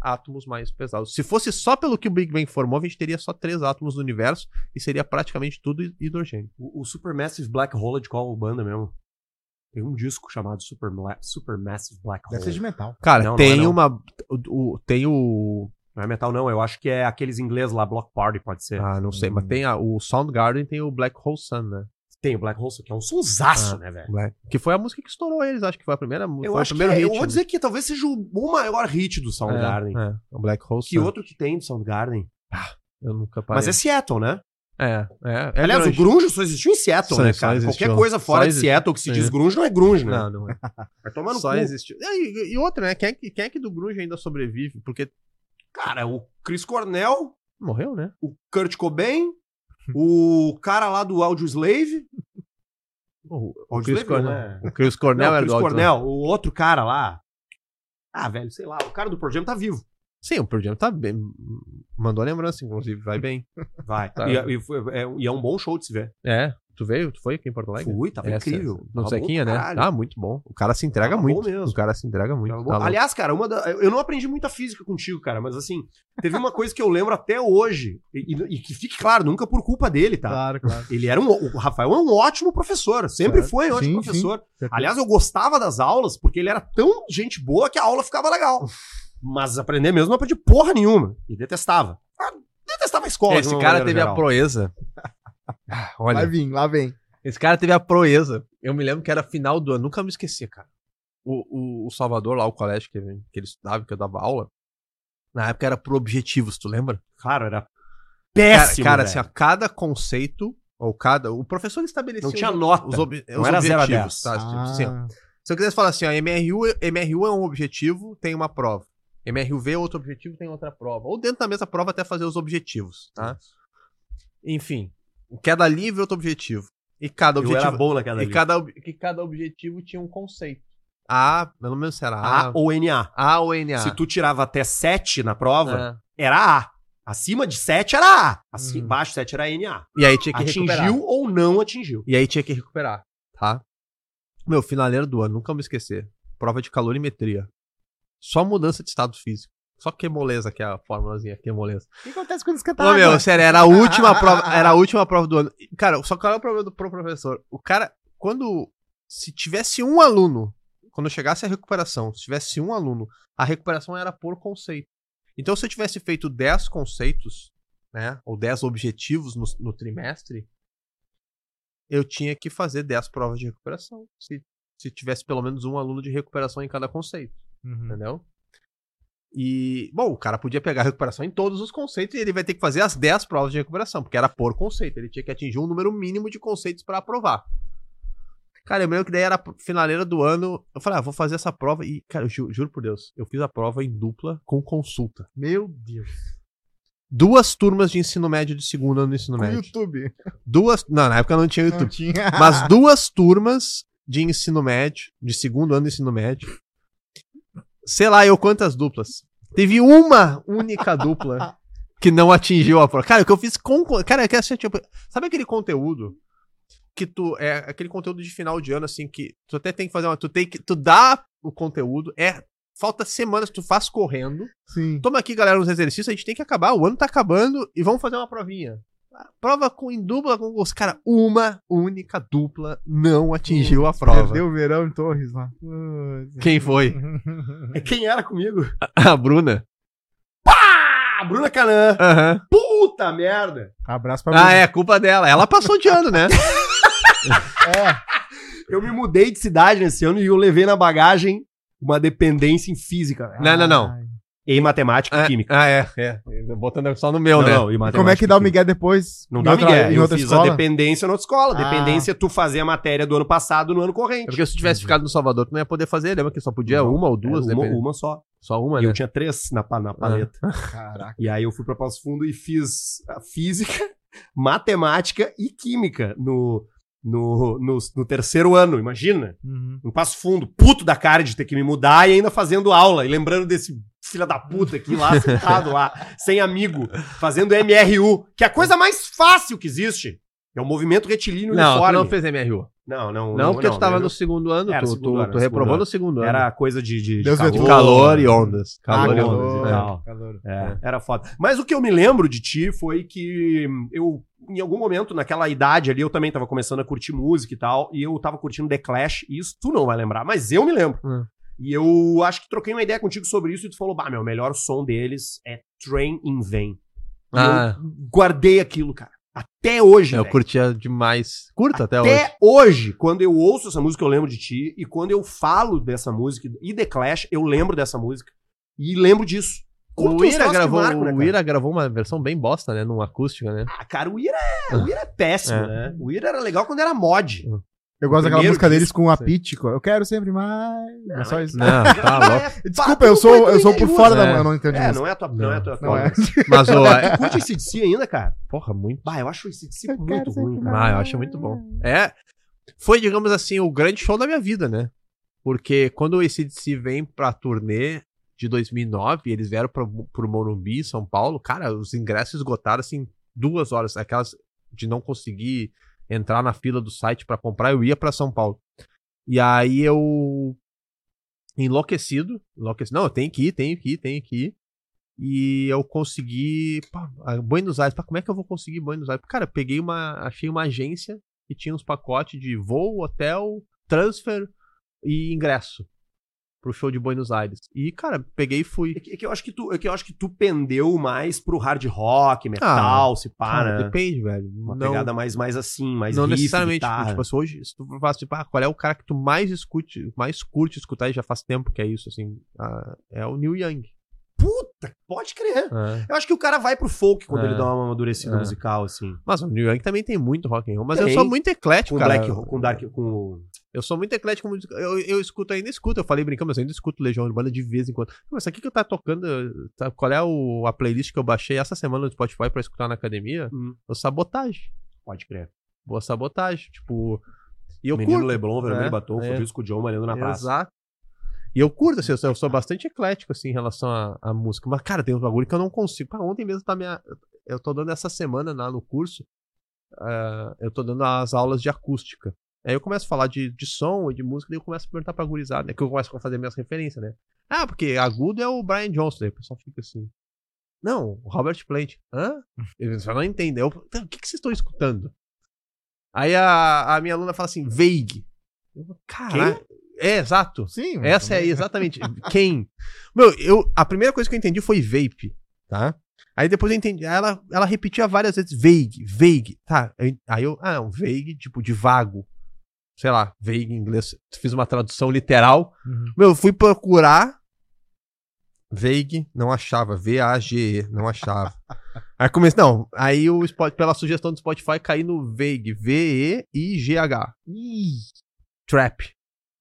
átomos mais pesados. Se fosse só pelo que o Big Bang formou, a gente teria só três átomos no universo e seria praticamente tudo hidrogênio. O, o Supermassive Black Hole é de qual banda mesmo? Tem um disco chamado Super Supermassive Black Hole. Deve ser de metal. Cara, Não, não tem é não. uma. O, o- tem o. Não é metal, não. Eu acho que é aqueles ingleses lá, Block Party, pode ser. Ah, não sei, mas tem a, o Soundgarden tem o Black Hole Sun, né? Tem o Black Hole, que é um sonsaço, Ah, né, velho? Que foi a música que estourou eles, acho que foi a primeira Eu foi acho o que primeiro é, hit. eu vou né? dizer que talvez seja o, maior hit do Soundgarden. É, é, o Black Hole Que Sun. outro que tem do Soundgarden? Eu nunca parei. Mas é Seattle, né? É, é. é Aliás, grunge. o grunge só existiu em Seattle, Só- né, cara? existiu. Qualquer coisa fora de. Seattle que se diz grunge não é grunge, né? Não, não é. Vai tomar no Só cu. existiu. E, e outra, né? Quem é, que, quem é que do grunge ainda sobrevive? Porque Cara, o Chris Cornell, morreu, né? o Kurt Cobain, o cara lá do Audio Slave. O, o Chris Cornell. não é? O Chris Cornell Não, o Chris Cornell, o outro cara lá. Ah, velho, sei lá, o cara do Pearl Jam tá vivo. Sim, o Pearl Jam tá bem. Mandou lembrança, inclusive, vai bem. Vai. Tá. E, e foi- é, e é um bom show de se ver. É, tu veio? Tu foi aqui em Porto Alegre? Fui, tava Essa- incrível. No Tava Zequinha, pra né? caralho. Ah, muito bom. O cara se entrega Tava bom muito. mesmo. O cara se entrega muito. Tá. Aliás, cara, uma da- eu não aprendi muita física contigo, cara, mas assim, teve uma coisa que eu lembro até hoje, e, e- que fique claro, nunca por culpa dele, tá? Claro, claro. Ele era um. O Rafael é um ótimo professor, sempre Certo. foi um ótimo Sim, professor. sim. Aliás, eu gostava das aulas porque ele era tão gente boa que a aula ficava legal. Mas aprender mesmo não aprendi porra nenhuma. E detestava. Ah, Detestava a escola. Esse cara teve a geral. proeza. Ah, Vai Olha, vir, lá vem. esse cara teve a proeza. Eu me lembro que era final do ano, nunca me esqueci, cara. O, o, o Salvador, lá, o colégio que, que ele estudava, que eu dava aula, na época era por objetivos, tu lembra? Cara, era Cara, péssimo. cara velho. assim, ó, cada conceito, ou cada. O professor estabelecia Não tinha os- nota. os, ob- Não os era zero a objetivos. Tá? Tipo Ah, assim. Se eu quisesse falar assim, ó, MRU, MRU é um objetivo, tem uma prova. MRUV é outro objetivo, tem outra prova. Ou dentro da mesma prova até fazer os objetivos, tá? Enfim, queda livre é outro objetivo. E cada Eu objetivo, era bom naquela e ali. cada, que cada objetivo tinha um conceito. A, pelo menos era A, A ou NA. A ou NA. Se tu tirava até 7 na prova, É. era A. Acima de 7 era A. Acima, Hum. Abaixo de 7 era NA. E aí tinha que recuperar. Atingiu ou não atingiu. E aí tinha que recuperar, tá? Meu, finaleiro do ano, nunca me esquecer. Prova de calorimetria. Só mudança de estado físico. Só que moleza que é a formulazinha, que moleza. O que acontece quando esquentar Ô, água? meu, sério, era a última prova, era a última prova do ano. Cara, só qual é o problema do pro professor? O cara, quando se tivesse um aluno, quando chegasse a recuperação, se tivesse um aluno, a recuperação era por conceito. Então, se eu tivesse feito 10 conceitos, né, ou 10 objetivos no, no trimestre, eu tinha que fazer 10 provas de recuperação. Se, se tivesse pelo menos um aluno de recuperação em cada conceito Uhum. entendeu? E, bom, o cara podia pegar a recuperação em todos os conceitos e ele vai ter que fazer as 10 provas de recuperação, porque era por conceito. Ele tinha que atingir um número mínimo de conceitos pra aprovar. Cara, eu lembro que daí era a finaleira do ano. Eu falei, ah, vou fazer essa prova. E, cara, eu ju- juro por Deus, eu fiz a prova em dupla com consulta. Meu Deus. Duas turmas de ensino médio de segundo ano do ensino No médio. YouTube. Duas. Não, na época não tinha Não YouTube. tinha. Mas duas turmas de ensino médio, de segundo ano do ensino médio. Sei lá, eu quantas duplas. Teve uma única dupla que não atingiu a prova. Cara, o que eu fiz com. Cara, é que assim, tipo, sabe aquele conteúdo que tu. É aquele conteúdo de final de ano, assim, que tu até tem que fazer uma. Tu tem que. Tu dá o conteúdo, é. Falta semanas, tu faz correndo. Sim. Toma aqui, galera, uns exercícios, a gente tem que acabar. O ano tá acabando e vamos fazer uma provinha. Prova com, em dupla com os Cara, uma única dupla não atingiu a prova. Perdeu o verão em Torres lá. Quem foi? Quem era comigo? A Bruna. Ah, Bruna Canã. Aham. Puta merda. Abraço pra Ah, Bruna. é, culpa dela. Ela passou de ano, né? Eu me mudei de cidade nesse ano e eu levei na bagagem uma dependência em física. Não, não, não. Em matemática e Ah, química. Ah, é, é. Botando só no meu, Não, né? não, e E matemática como é que e dá o. Miguel depois? Não dá Miguel. Em Eu outra fiz escola? a dependência na outra escola. Ah. Dependência é tu fazer a matéria do ano passado no ano É corrente. porque se tu tivesse ficado no Salvador, tu não ia poder fazer. Lembra que só podia Não, uma ou duas, É, uma, uma só. Só uma, E né? eu tinha três na, pa- na paleta. Caraca. E aí eu fui pra Passo Fundo e fiz a física, matemática e química no, no, no, no terceiro ano, imagina. Uhum. No Passo Fundo, puto da cara de ter que me mudar e ainda fazendo aula. E lembrando desse filho da puta aqui lá, sentado lá, sem amigo, fazendo MRU, que é a coisa mais fácil que existe. É o movimento retilíneo Não, uniforme. não fez MRU. Não, não. Não, porque tu tava eu- no segundo ano, Era tu, segundo tu, ano, tu segundo reprovou ano. no segundo ano. Era coisa de, de, de Deus calor, me calor e ondas. Calor Ah, e ondas. é. tal. calor. É, era foda. Mas o que eu me lembro de ti foi que eu, em algum momento, naquela idade ali, eu também tava começando a curtir música e tal, e eu tava curtindo The Clash, e isso tu não vai lembrar, mas eu me lembro. Hum. E eu acho que troquei uma ideia contigo sobre isso e tu falou, bah, meu, o melhor som deles é Train in Vain. Ah, eu guardei aquilo, cara. Até hoje, eu velho. curtia demais. Curto até, hoje. Até hoje, quando eu ouço essa música, eu lembro de ti. E quando eu falo dessa música e The Clash, eu lembro dessa música. E lembro disso. Curto O Ira, gravou, marcam, né, o? Ira gravou uma versão bem bosta, né? Numa acústica, né? Ah, cara, o Ira é, o Ira é péssimo, É. né? O Ira era legal quando era mod. Eu gosto daquela música deles disco, com a sim. Pítico. Eu quero sempre mais. É só isso. Não, tá louco. Desculpa, eu sou, eu sou por fora da. É. Eu não entendo de É, música. não é a tua, não. é a tua Não é. Mas o. Tu curte esse DC ainda, cara? Porra, muito. Bah, eu acho esse DC muito ruim, cara. Ah, eu acho muito bom. É. Foi, digamos assim, o grande show da minha vida, né? Porque quando o ACDC vem pra turnê de 2009, eles vieram pra, pro Morumbi, São Paulo, cara, os ingressos esgotaram, assim, duas horas. Aquelas de não conseguir entrar na fila do site pra comprar, eu ia pra São Paulo. E aí eu. Enlouquecido. enlouquecido. Não, eu tenho que ir, tenho que ir, tenho que ir. E eu consegui. Pá, Buenos Aires. Pá, como é que eu vou conseguir Buenos Aires? Cara, peguei uma. Achei uma agência que tinha uns pacotes de voo, hotel, transfer e ingresso pro show de Buenos Aires. E, cara, peguei e fui. É que, é que eu acho que tu, é que eu acho que tu pendeu mais pro hard rock, metal, se pá, Cara, né? depende, velho. Uma não, pegada mais, mais assim, mais não riff, necessariamente. Tipo, tipo assim, hoje, se tu faz, tipo, ah, qual é o cara que tu mais escute, mais curte escutar e já faz tempo que é isso, assim. ah, é o Neil Young. Puta, pode crer. É. Eu acho que o cara vai pro folk quando É. ele dá uma amadurecida É. musical, assim. Mas o Neil Young também tem muito rock and roll, mas Tem. eu sou muito eclético, Com cara. black, com dark, com... Eu sou muito eclético. Eu, eu escuto, ainda escuto. Eu falei brincando, mas eu ainda escuto Legião Urbana de vez em quando. Mas aqui que eu tá tocando, tá- qual é o- a playlist que eu baixei essa semana no Spotify pra escutar na academia? Hum, O Sabotagem. pode crer. Boa Sabotagem. Tipo. E eu Menino curto. Leblon, Vermelho É, Batom, é. Francisco John malhando na praça. Exato. E eu curto, assim, eu sou, bastante eclético, assim, em relação à, música. Mas, cara, tem uns bagulho que eu não consigo. Ontem mesmo tá minha. Eu tô dando essa semana lá no curso. eh, eu tô dando as aulas de acústica. Aí eu começo a falar de, de som e de música, daí eu começo a perguntar pra gurizada, né? Que eu começo a fazer minhas referências, né? Ah, porque agudo é o Brian Johnson. Daí o pessoal fica assim. Não, o Robert Plant. Hã? Eles não entendem. Eu, "Então, o que, que vocês estão escutando? Aí a, a minha aluna fala assim, Veig. Eu Caralho. É, exato. Sim. Essa é também- exatamente. Quem? Meu, eu, a primeira coisa que eu entendi foi vape, tá? Aí depois eu entendi. Ela, ela repetia várias vezes vague, vague. Tá. Aí eu. Ah, não, vague, tipo, de vago. Sei lá, vague em inglês. Fiz uma tradução literal. Uhum. Meu, eu fui procurar. Vague, não achava. V-A-G-E, não achava. aí comecei. Não, aí o Spot, pela sugestão do Spotify, caí no Vague. V-E-I-G-H. Trap.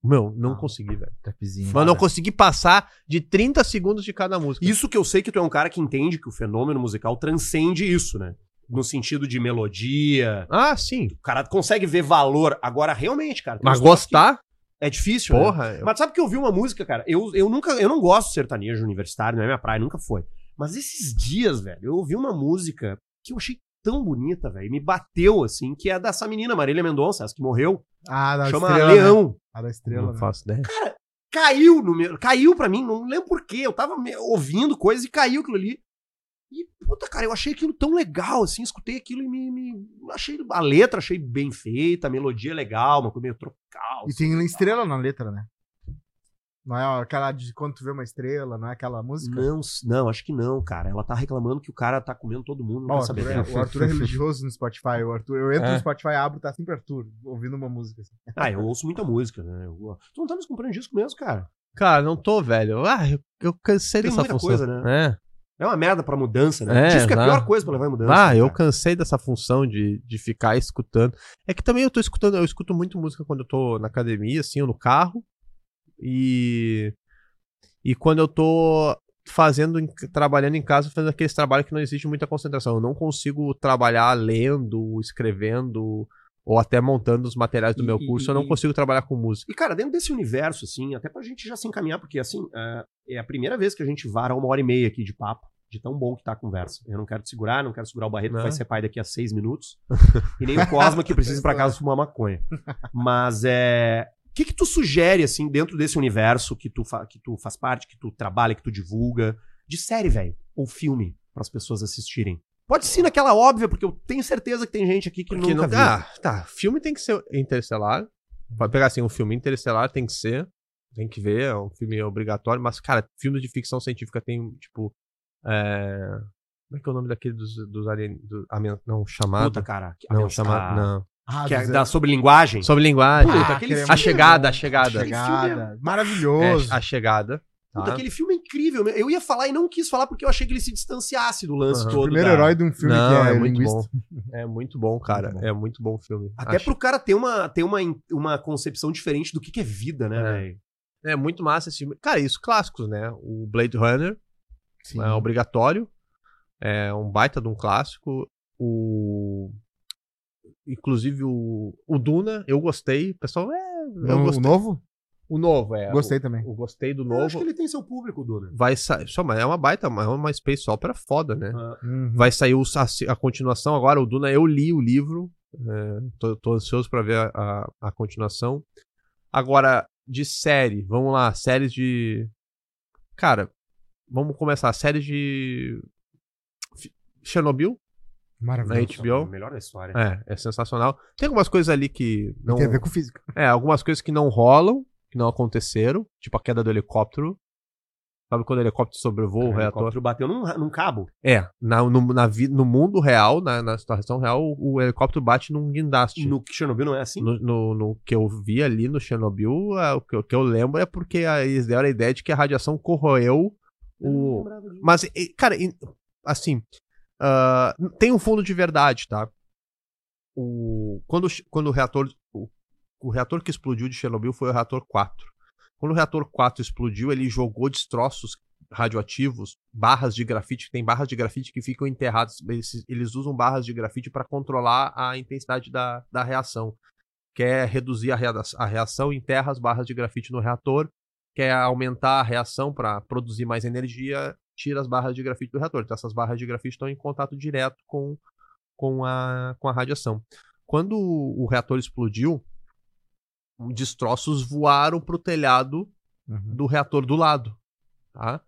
Meu, não Ah. consegui, velho. trapzinho. Mas não consegui passar de 30 segundos de cada música. Isso que eu sei que tu é um cara que entende que o fenômeno musical transcende isso, né? No sentido de melodia. Ah, sim. O cara consegue ver valor. Agora, realmente, cara. Mas gostar? É difícil, né? Porra. eu- Mas sabe que eu vi uma música, cara? Eu, eu nunca. Eu não gosto de sertanejo universitário, não é minha praia, nunca foi. Mas esses dias, velho, eu ouvi uma música que eu achei tão bonita, velho. e Me bateu, assim, que é dessa menina, Marília Mendonça, essa que morreu. Ah, da chama estrela, né? A da estrela, Não né? faço ideia. Caiu no meu. Caiu pra mim, não lembro por quê. Eu tava me- ouvindo coisas e caiu aquilo ali. E, puta, cara, eu achei aquilo tão legal, assim, escutei aquilo e me. me- achei a letra, achei bem feita, a melodia é legal, uma coisa meio tropical. E tem estrela na letra, né? Não é aquela de quando tu vê uma estrela, não é aquela música? Não, não, acho que não, cara. Ela tá reclamando que o cara tá comendo todo mundo, não Bom, saber Arthur é, o Arthur é religioso no Spotify. O Arthur, eu entro É. no Spotify, abro, tá sempre Arthur, ouvindo uma música. assim. Ah, eu ouço muita música, né? Eu- tu não tá nos comprando disco mesmo, cara. Cara, não tô, velho. Ah, eu, eu cansei Tem dessa muita função. coisa, né? É. É uma merda pra mudança, né? É, disco é a pior coisa pra levar em mudança. Ah, né, eu cara? cansei dessa função de, de ficar escutando. É que também eu tô escutando, eu escuto muito música quando eu tô na academia, assim, ou no carro. E. E quando eu tô fazendo, trabalhando em casa, fazendo aqueles trabalhos que não exige muita concentração. Eu não consigo trabalhar lendo, escrevendo, ou até montando os materiais do E- meu e- curso. eu não e- consigo trabalhar com música. E, cara, dentro desse universo, assim, até pra gente já se encaminhar, porque, assim, é- é a primeira vez que a gente vara uma hora e meia aqui de papo, de tão bom que tá a conversa. Eu não quero te segurar, não quero segurar o Barreto, que Não. vai ser pai daqui a seis minutos, e nem o Cosma, que precisa ir pra casa fumar maconha. Mas, é... O que que tu sugere, assim, dentro desse universo que tu, que tu faz parte, que tu trabalha, que tu divulga, de série, velho, ou filme, pras pessoas assistirem? Pode ser naquela óbvia, porque eu tenho certeza que tem gente aqui que Porque nunca não- viu. Ah, tá. Filme tem que ser interestelar. Vai pegar assim, um filme interestelar tem que ser. Tem que ver, é um filme obrigatório. Mas, cara, filmes de ficção científica tem, tipo. É... Como é que é o nome daquele dos, dos alien... Do, não, chamado. Puta, cara. não, chamado. Não. Ah, Que é da sobre linguagem. Sobre linguagem. Puta, Ah, é filme a é chegada, a chegada. Aquele Chegada. É, Maravilhoso. a chegada. Puta, tá? aquele filme é incrível. Eu ia falar e não quis falar porque eu achei que ele se distanciasse do lance o todo. primeiro da- herói de um filme Não, que é, é, muito linguista. bom. É muito bom, cara. Muito bom. É muito bom o filme. Até Acho- pro cara ter uma, ter uma, uma concepção diferente do que, que é vida, né, É. velho? É muito massa esse filme. Cara, isso clássicos, né? O Blade Runner Sim. é obrigatório. É um baita de um clássico. O. Inclusive o, o Duna, eu gostei. O pessoal, é. Eu No- o gostei. novo? O novo, é. Gostei o, também. O gostei do Eu acho novo. que ele tem seu público, Duna. Vai sair. Só, mas é uma baita, é uma space opera foda, né? Uhum. Vai sair o- a, a continuação agora. O Duna, eu li o livro. é, tô, tô ansioso pra ver a, a, a continuação. Agora, de série, vamos lá. Séries de. Cara, vamos começar. Série de. Chernobyl. Maravilhoso. Na HBO? O melhor da história. É, é sensacional. Tem algumas coisas ali que não. Tem a ver com física. É, algumas coisas que não rolam, que não aconteceram. Tipo a queda do helicóptero. Sabe quando o helicóptero sobrevoa o o reator? helicóptero bateu num, num cabo. É, na, no, na no mundo real, na, na situação real, o, o helicóptero bate num guindaste. No Chernobyl não é assim? No, no- no que eu vi ali no Chernobyl, é, o, que, eu- o que eu lembro é porque a- eles deram a ideia de que a radiação corroeu o. Mas, cara, assim, ah, tem um fundo de verdade, tá? O, quando, quando o reator. O, o reator que explodiu de Chernobyl foi o reator 4. Quando o reator 4 explodiu, ele jogou destroços radioativos, barras de grafite, tem barras de grafite que ficam enterradas. Eles, eles usam barras de grafite para controlar a intensidade da, da reação. Quer reduzir a, rea- a reação, enterra as barras de grafite no reator, quer aumentar a reação para produzir mais energia, tira as barras de grafite do reator. Então essas barras de grafite estão em contato direto com, com, a, com a radiação. Quando o reator explodiu, destroços voaram para o telhado Uhum. do reator do lado, tá?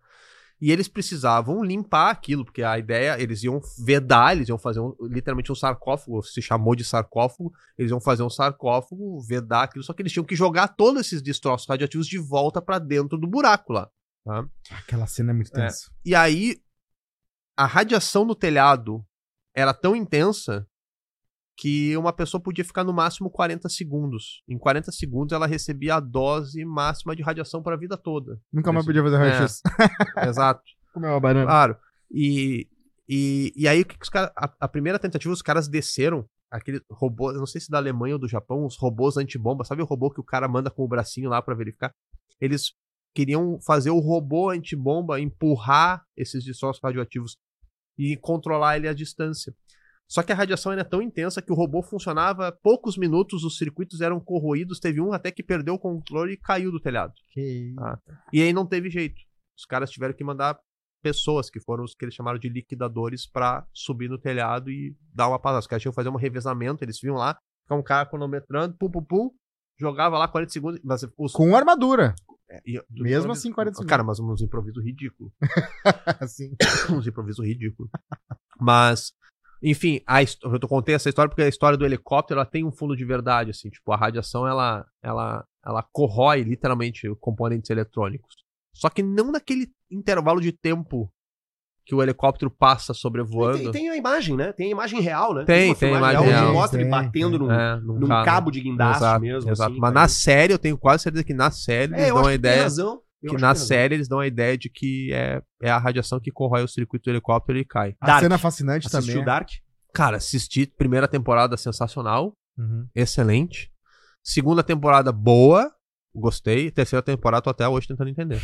E eles precisavam limpar aquilo, porque a ideia, eles iam vedar, eles iam fazer um- literalmente um sarcófago, se chamou de sarcófago, eles iam fazer um sarcófago, vedar aquilo, só que eles tinham que jogar todos esses destroços radioativos de volta para dentro do buraco lá. Tá? Aquela cena é muito É. tensa. E aí, a radiação no telhado era tão intensa que uma pessoa podia ficar no máximo 40 segundos. Em 40 segundos ela recebia a dose máxima de radiação para a vida toda. Nunca mais podia fazer É. raio-x. Exato. Comer uma banana. Claro. E, e, e aí, o que que os caras. A, a primeira tentativa, os caras desceram aquele robô, eu não sei se da Alemanha ou do Japão, os robôs antibomba. Sabe o robô que o cara manda com o bracinho lá pra verificar? Eles queriam fazer o robô antibomba empurrar esses destroços radioativos e controlar ele à distância. Só que a radiação era tão intensa que o robô funcionava poucos minutos, os circuitos eram corroídos, teve um até que perdeu o controle e caiu do telhado. Que... Ah. E aí não teve jeito. Os caras tiveram que mandar pessoas, que foram os que eles chamaram de liquidadores, pra subir no telhado e dar uma passada. Os caras tinham que fazer um revezamento, eles vinham lá, ficava um cara cronometrando, pum, pum, pum, jogava lá 40 segundos. Mas os, Com armadura. É, mesmo assim, 40 segundos. Cara, mas uns improvisos ridículos. assim. uns improvisos ridículos. Mas, enfim, a, eu contei essa história porque a história do helicóptero ela tem um fundo de verdade, assim. Tipo, a radiação ela, ela, ela corrói literalmente componentes eletrônicos. Só que não naquele intervalo de tempo que o helicóptero passa sobrevoando. Tem, tem a imagem, né? Tem a imagem real, né? Tem, tem filmagem imagem onde real. mostra ele Tem, batendo tem. num, É, num num carro. cabo de guindaste Exato, mesmo. Exato. assim, Mas cara. na série, eu tenho quase certeza que na série eles É, dão a que tem ideia. razão. Eu Que na razão. série eles dão a ideia de que é, é a radiação que corrói o circuito do helicóptero e cai. A Dark. cena fascinante Assistiu também. Dark? Cara, assisti primeira temporada sensacional. Uhum. excelente. Segunda temporada boa, gostei. Terceira temporada tô até hoje tentando entender.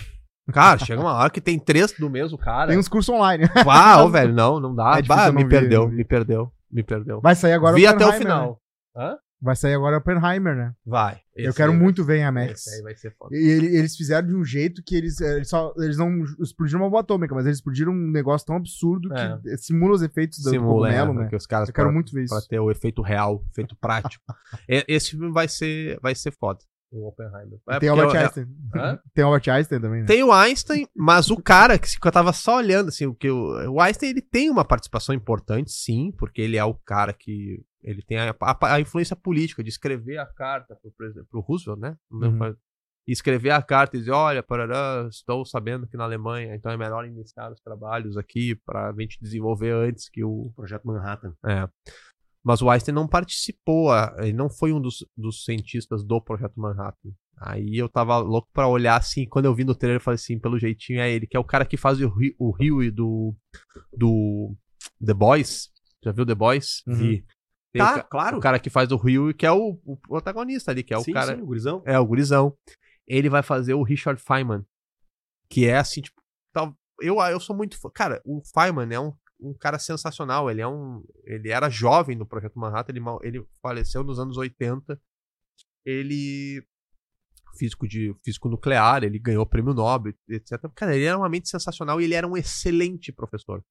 Cara, chega uma hora que tem três do mesmo cara. Tem uns cursos online. Uau, velho, não, não dá. É Bah, não me vi, perdeu, vi. me perdeu, me perdeu. Vai sair agora Vi até o final. né? Vai sair agora Oppenheimer, né? Vai. eu quero muito ver em Amex. Esse aí vai ser foda. E ele- eles fizeram de um jeito que eles, eh, eles, só, eles não explodiram uma bomba atômica, mas eles explodiram um negócio tão absurdo É. que simula os efeitos do Simula, cogumelo, é, né? porque os caras Eu quero pra- muito ver isso. pra ter o efeito real, efeito prático. E- Esse filme vai ser, vai ser foda. O Oppenheimer. É tem porque Albert é- Einstein. Hã? Tem Albert Einstein também, né? Tem o Einstein, mas o cara que eu tava só olhando, assim, o que o, o Einstein ele tem uma participação importante, sim, porque ele é o cara que ele tem a, a- a influência política de escrever a carta pro, pro Roosevelt, né? Uhum. E escrever a carta e dizer, olha, parará, estou sabendo que na Alemanha, então é melhor iniciar os trabalhos aqui pra gente desenvolver antes que o Projeto Manhattan. é. Mas o Einstein não participou, ele não foi um dos, dos cientistas do Projeto Manhattan. Aí eu tava louco pra olhar assim, quando eu vi no trailer, eu falei assim, pelo jeitinho é ele, que é o cara que faz o, o Huey do, do The Boys. Já viu The Boys? Uhum. Tem Tá, o, claro. o cara que faz o Huey, que é o, o protagonista ali, que é o sim, cara... sim, o gurizão. É, o gurizão. Ele vai fazer o Richard Feynman. Que é assim, tipo. Tal, eu, eu sou muito. fã- Cara, o Feynman é um, um cara sensacional. Ele é um. Ele era jovem no Projeto Manhattan. Ele, ele faleceu nos anos 80. Ele. Físico, de, físico nuclear, ele ganhou o prêmio Nobel, etc. Cara, ele era uma mente sensacional e ele era um excelente professor.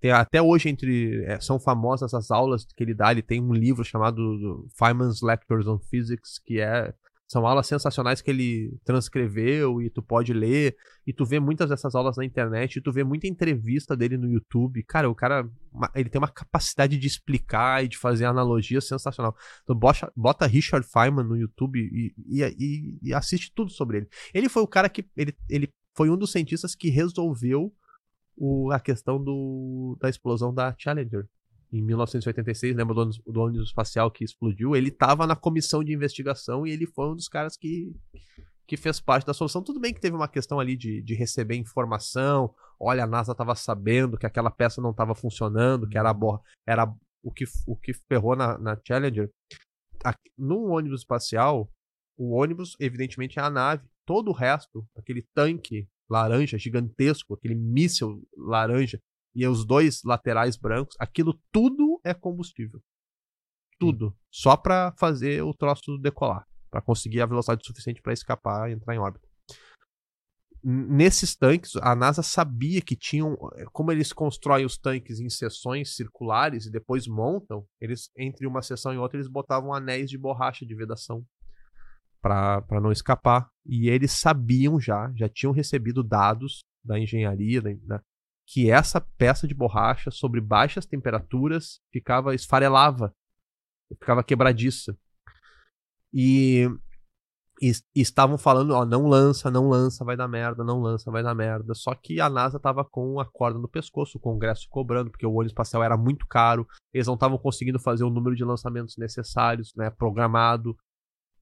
Tem, até hoje, entre. é, são famosas as aulas que ele dá. Ele tem um livro chamado Feynman's Lectures on Physics, que é são aulas sensacionais que ele transcreveu e tu pode ler. E tu vê muitas dessas aulas na internet. E tu vê muita entrevista dele no YouTube. Cara, o cara. Ele tem uma capacidade de explicar e de fazer analogias sensacional. Então bota, bota Richard Feynman no YouTube e, e, e- e assiste tudo sobre ele. Ele foi o cara que. Ele, ele foi um dos cientistas que resolveu o- a questão do, da explosão da Challenger. Em 1986, lembra do ônibus, do ônibus espacial que explodiu? Ele estava na comissão de investigação e ele foi um dos caras que, que fez parte da solução. Tudo bem que teve uma questão ali de, de receber informação. Olha, a NASA estava sabendo que aquela peça não estava funcionando, que era, a borra, era o, que, o que ferrou na, na Challenger. Num ônibus espacial, o ônibus, evidentemente, é a nave. Todo o resto, aquele tanque laranja gigantesco, aquele míssil laranja, e os dois laterais brancos, aquilo tudo é combustível. Tudo. Só pra fazer o troço decolar. Pra conseguir a velocidade suficiente pra escapar e entrar em órbita. nesses tanques, a NASA sabia que tinham. Como eles constroem os tanques em seções circulares e depois montam, eles, entre uma seção e outra, eles botavam anéis de borracha de vedação para não escapar. E eles sabiam já, já tinham recebido dados da engenharia, da- que essa peça de borracha, sobre baixas temperaturas, ficava esfarelava, ficava quebradiça. E, e- e estavam falando, ó, não lança, não lança, vai dar merda, não lança, vai dar merda. Só que a NASA tava com a corda no pescoço, o Congresso cobrando, porque o ônibus espacial era muito caro, eles não estavam conseguindo fazer o número de lançamentos necessários, né, programado.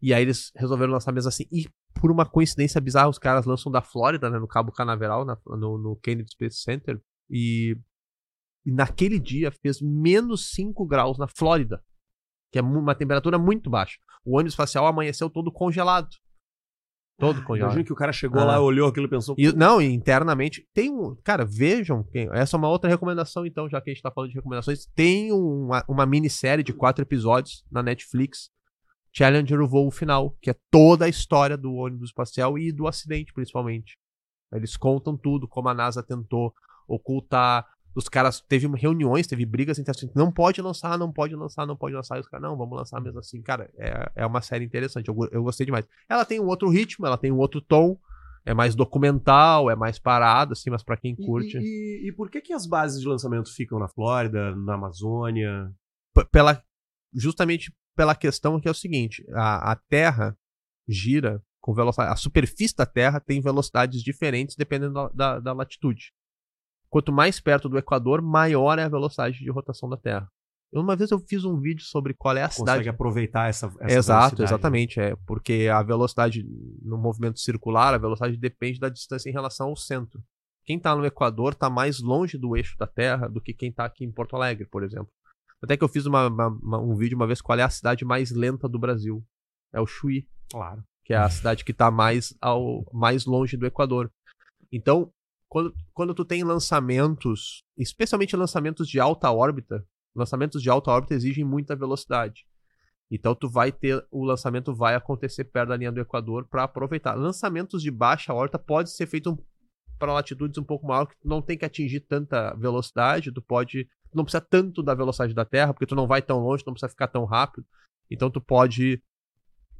E aí eles resolveram lançar mesmo assim. E por uma coincidência bizarra, os caras lançam da Flórida, né, no Cabo Canaveral, na- no, no Kennedy Space Center. E, e naquele dia fez menos 5 graus na Flórida, que é uma temperatura muito baixa. O ônibus espacial amanheceu todo congelado. Todo congelado. Imagina que o cara chegou Ah. lá, olhou aquilo e pensou. E, não, e internamente tem um. Cara, vejam. Essa é uma outra recomendação, então, já que a gente tá falando de recomendações. Tem uma, uma minissérie de quatro episódios na Netflix. Challenger, o voo final, que é toda a história do ônibus espacial e do acidente, principalmente. Eles contam tudo, como a NASA tentou ocultar. Os caras teve reuniões, teve brigas entre assim, não pode lançar, não pode lançar, não pode lançar. E os caras, não, vamos lançar mesmo assim. Cara, é, é uma série interessante. Eu, eu gostei demais. Ela tem um outro ritmo, ela tem um outro tom. É mais documental, é mais parado, assim, mas pra quem curte. E, e- e por que, que as bases de lançamento ficam na Flórida, na Amazônia? P- pela, justamente pela questão que é o seguinte: a, a Terra gira com velocidade. A superfície da Terra tem velocidades diferentes dependendo da, da, da latitude. Quanto mais perto do Equador, maior é a velocidade de rotação da Terra. Uma vez eu fiz um vídeo sobre qual é a Consegue cidade. aproveitar essa, essa Exato, né? exatamente. É porque a velocidade no movimento circular, a velocidade depende da distância em relação ao centro. Quem está no Equador está mais longe do eixo da Terra do que quem está aqui em Porto Alegre, por exemplo. Até que eu fiz uma- uma- uma- um vídeo uma vez qual é a cidade mais lenta do Brasil. É o Chuí, Claro. que é a cidade que está mais, ao, mais longe do Equador. Então, quando, quando tu tem lançamentos, especialmente lançamentos de alta órbita, lançamentos de alta órbita exigem muita velocidade. Então tu vai ter o lançamento vai acontecer perto da linha do Equador para aproveitar. Lançamentos de baixa órbita pode ser feito para latitudes um pouco maior que tu não tem que atingir tanta velocidade, tu pode tu não precisa tanto da velocidade da Terra, porque tu não vai tão longe, tu não precisa ficar tão rápido. Então tu pode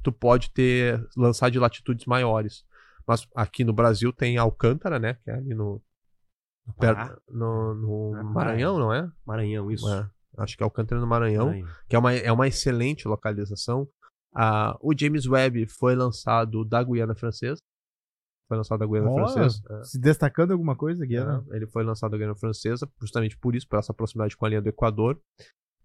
tu pode ter lançar de latitudes maiores. Mas aqui no Brasil tem Alcântara, né, que é ali no perto, no, no Ah, Maranhão, não é? Maranhão, isso. É, acho que é Alcântara no Maranhão Maranhão. que é uma, é uma excelente localização. Ah, o James Webb foi lançado da Guiana Francesa. Foi lançado da Guiana Francesa. é. Se destacando alguma coisa né? É, ele foi lançado da Guiana Francesa, justamente por isso, por essa proximidade com a linha do Equador.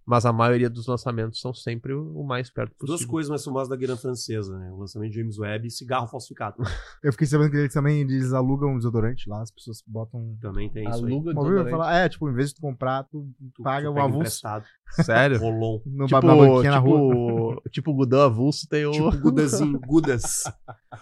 Mas a maioria dos lançamentos são sempre o mais perto Duas possível. coisas mais famosas da Guiana Francesa, né? O lançamento de James Webb e cigarro falsificado. Eu fiquei sabendo que eles também eles alugam um desodorante lá, as pessoas botam. Também tem isso aí. Aluga eu falar, é, tipo, em vez de tu comprar, tu, Tu- paga tu o avulso emprestado. Sério? Rolon. no, tipo, na banquinha na rua. tipo, tipo Gudão avulso tem o. Tipo Gudazinho, Gudas.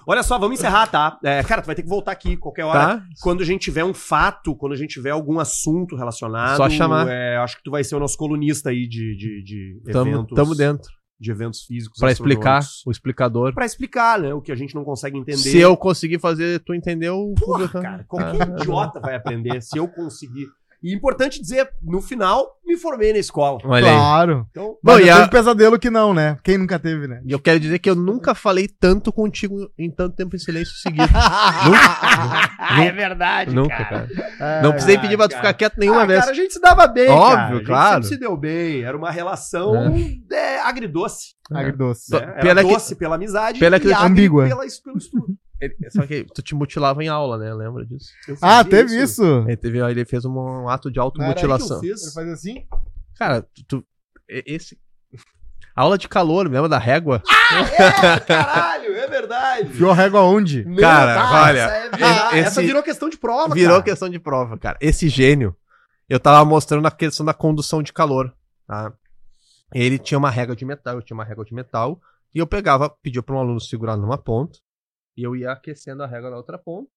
Olha só, vamos encerrar, tá? É, cara, tu vai ter que voltar aqui qualquer hora. tá? Quando a gente tiver um fato, quando a gente tiver algum assunto relacionado. Só chamar. é, acho que tu vai ser o nosso colunista aí de, de, de Tamo, eventos. tamo dentro. De eventos físicos. Pra explicar, o explicador. Pra explicar, né? O que a gente não consegue entender. Se eu conseguir fazer, tu entendeu o Porra, cara, qualquer Ah, idiota vai aprender se eu conseguir. E importante dizer, no final, me formei na escola. Olha aí. Claro. Então, Bom, Mas e eu a- pesadelo que não, né? Quem nunca teve, né? E eu quero dizer que eu nunca falei tanto contigo em tanto tempo em silêncio seguido. é verdade, nunca, cara. cara. Não precisei pedir pra tu ficar quieto nenhuma Ah, vez. Cara, a gente se dava bem, Óbvio, cara. A gente claro. sempre se deu bem. Era uma relação é, agridoce. Agridoce. Só- né? Era que- doce pela amizade que- e agri ambígua. pela, pelo estudo. Ele- Só que tu te mutilava em aula, né? Lembra disso? Ah, teve isso? Ele, teve, ele fez um, um ato de automutilação. Ele faz assim? Cara, tu, tu- esse. Aula de calor, lembra da régua? É, caralho, é verdade. Enfiou a régua onde? Não, Cara, tá, olha, Essa, é verdade. esse- essa virou questão de prova, Virou cara. questão de prova, cara. Esse gênio, eu tava mostrando a questão da condução de calor, tá? Ele tinha uma régua de metal, eu tinha uma régua de metal, e eu pegava, pedia para um aluno segurar numa ponta, e eu ia aquecendo a régua na outra ponta,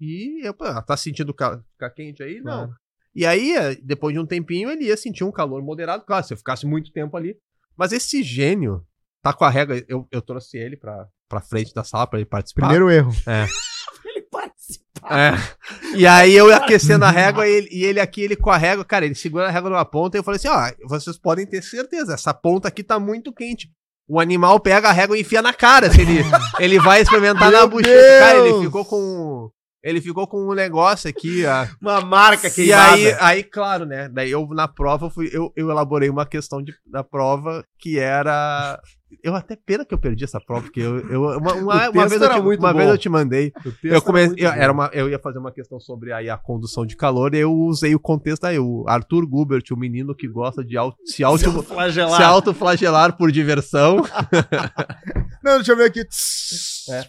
e eu, pô, tá sentindo ca- ficar quente aí? Não. Claro. E aí, eh, depois de um tempinho, ele ia sentir um calor moderado, claro, se eu ficasse muito tempo ali. Mas esse gênio tá com a régua, eu, eu trouxe ele pra, pra frente da sala pra ele participar. Primeiro erro. Ele participa. É. E aí eu aquecendo a régua e ele, e ele aqui, ele com a régua, cara, ele segura a régua numa ponta e eu falei assim, ó, vocês podem ter certeza, essa ponta aqui tá muito quente. O animal pega a régua e enfia na cara, se ele, ele vai experimentar na bochecha. Cara, ele ficou com... Ele ficou com um negócio aqui, ó. Uma marca E queimada. aí, aí, claro, né? Daí eu, na prova, fui, eu, eu elaborei uma questão de, da prova que era. Eu até pena que eu perdi essa prova, porque eu, eu uma, uma, uma vez, eu era te, uma vez eu te mandei. Eu, comecei, eu, era uma, eu ia fazer uma questão sobre aí a condução de calor e eu usei o contexto aí. O Arthur Gubert, o menino que gosta de auto, se, auto, Flagelar. se autoflagelar por diversão. Não, deixa eu ver aqui.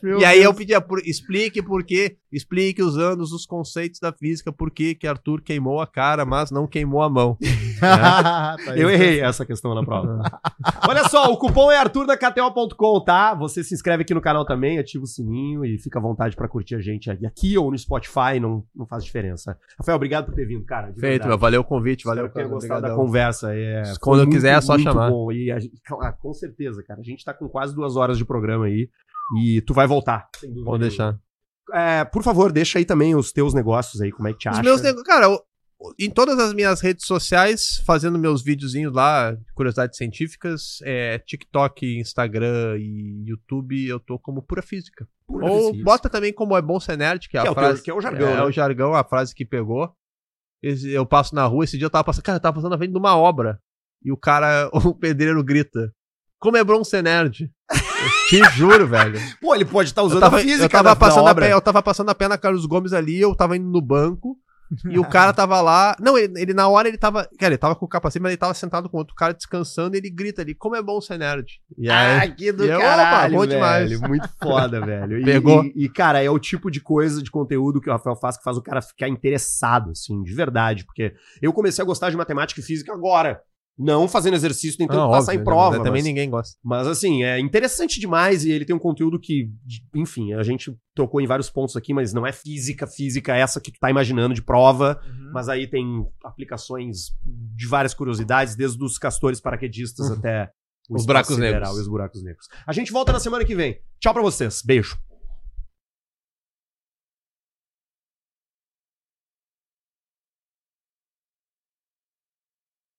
Meu e aí eu Deus. pedia, por, explique por quê, explique usando os conceitos da física, por que que Arthur queimou a cara, mas não queimou a mão. Tá Eu errei essa questão na prova. Olha só, o cupom é Arthur da KTO.com, tá? Você se inscreve aqui no canal também, ativa o sininho e fica à vontade pra curtir a gente aqui ou no Spotify, não, não faz diferença. Rafael, obrigado por ter vindo, cara. Feito, verdade. meu, valeu o convite, Espero valeu, tenha cara, gostado da conversa. É, Quando eu muito, quiser, é só chamar. Bom. E gente- ah, com certeza, cara. A gente tá com quase duas horas de programa aí e tu vai voltar. Sem dúvida Pode deixar. É, por favor, deixa aí também os teus negócios aí, como é que te Os acha. meus nego... Cara, o- em todas as minhas redes sociais, fazendo meus videozinhos lá, curiosidades científicas, é, TikTok, Instagram e YouTube, eu tô como pura física. Pura Ou física. bota também como é bom ser nerd, que é Que a é o teu- frase. que é o jargão, É, né? o jargão, a frase que pegou. Esse- Eu passo na rua, esse dia eu tava passando. Cara, eu tava passando na frente de uma obra. E o cara, o pedreiro grita. Como é bom ser nerd? Eu te juro, velho. Pô, ele pode estar usando Eu tava, a física eu tava da- da passando a obra. pé, eu tava passando a pé na Carlos Gomes ali, eu tava indo no banco. e o cara tava lá. Não, ele, ele, na hora ele tava. Cara, ele tava com o capacete, mas ele tava sentado com outro cara descansando e ele grita ali, como é bom ser nerd. E aí, Ah, que do E eu, caralho, opa, bom velho. demais. Muito foda, velho. E- Pegou. E, e, cara, é o tipo de coisa, de conteúdo que o Rafael faz que faz o cara ficar interessado, assim, de verdade. Porque eu comecei a gostar de matemática e física agora. Não fazendo exercício, tentando Não, passar óbvio, em prova. né? Também mas- ninguém gosta. Mas assim, é interessante demais e ele tem um conteúdo que, enfim, a gente tocou em vários pontos aqui, mas não é física, física essa que tu tá imaginando de prova, mas aí tem aplicações de várias curiosidades, desde os castores paraquedistas até o Os buracos negros. e os buracos negros. A gente volta na semana que vem. Tchau pra vocês. Beijo.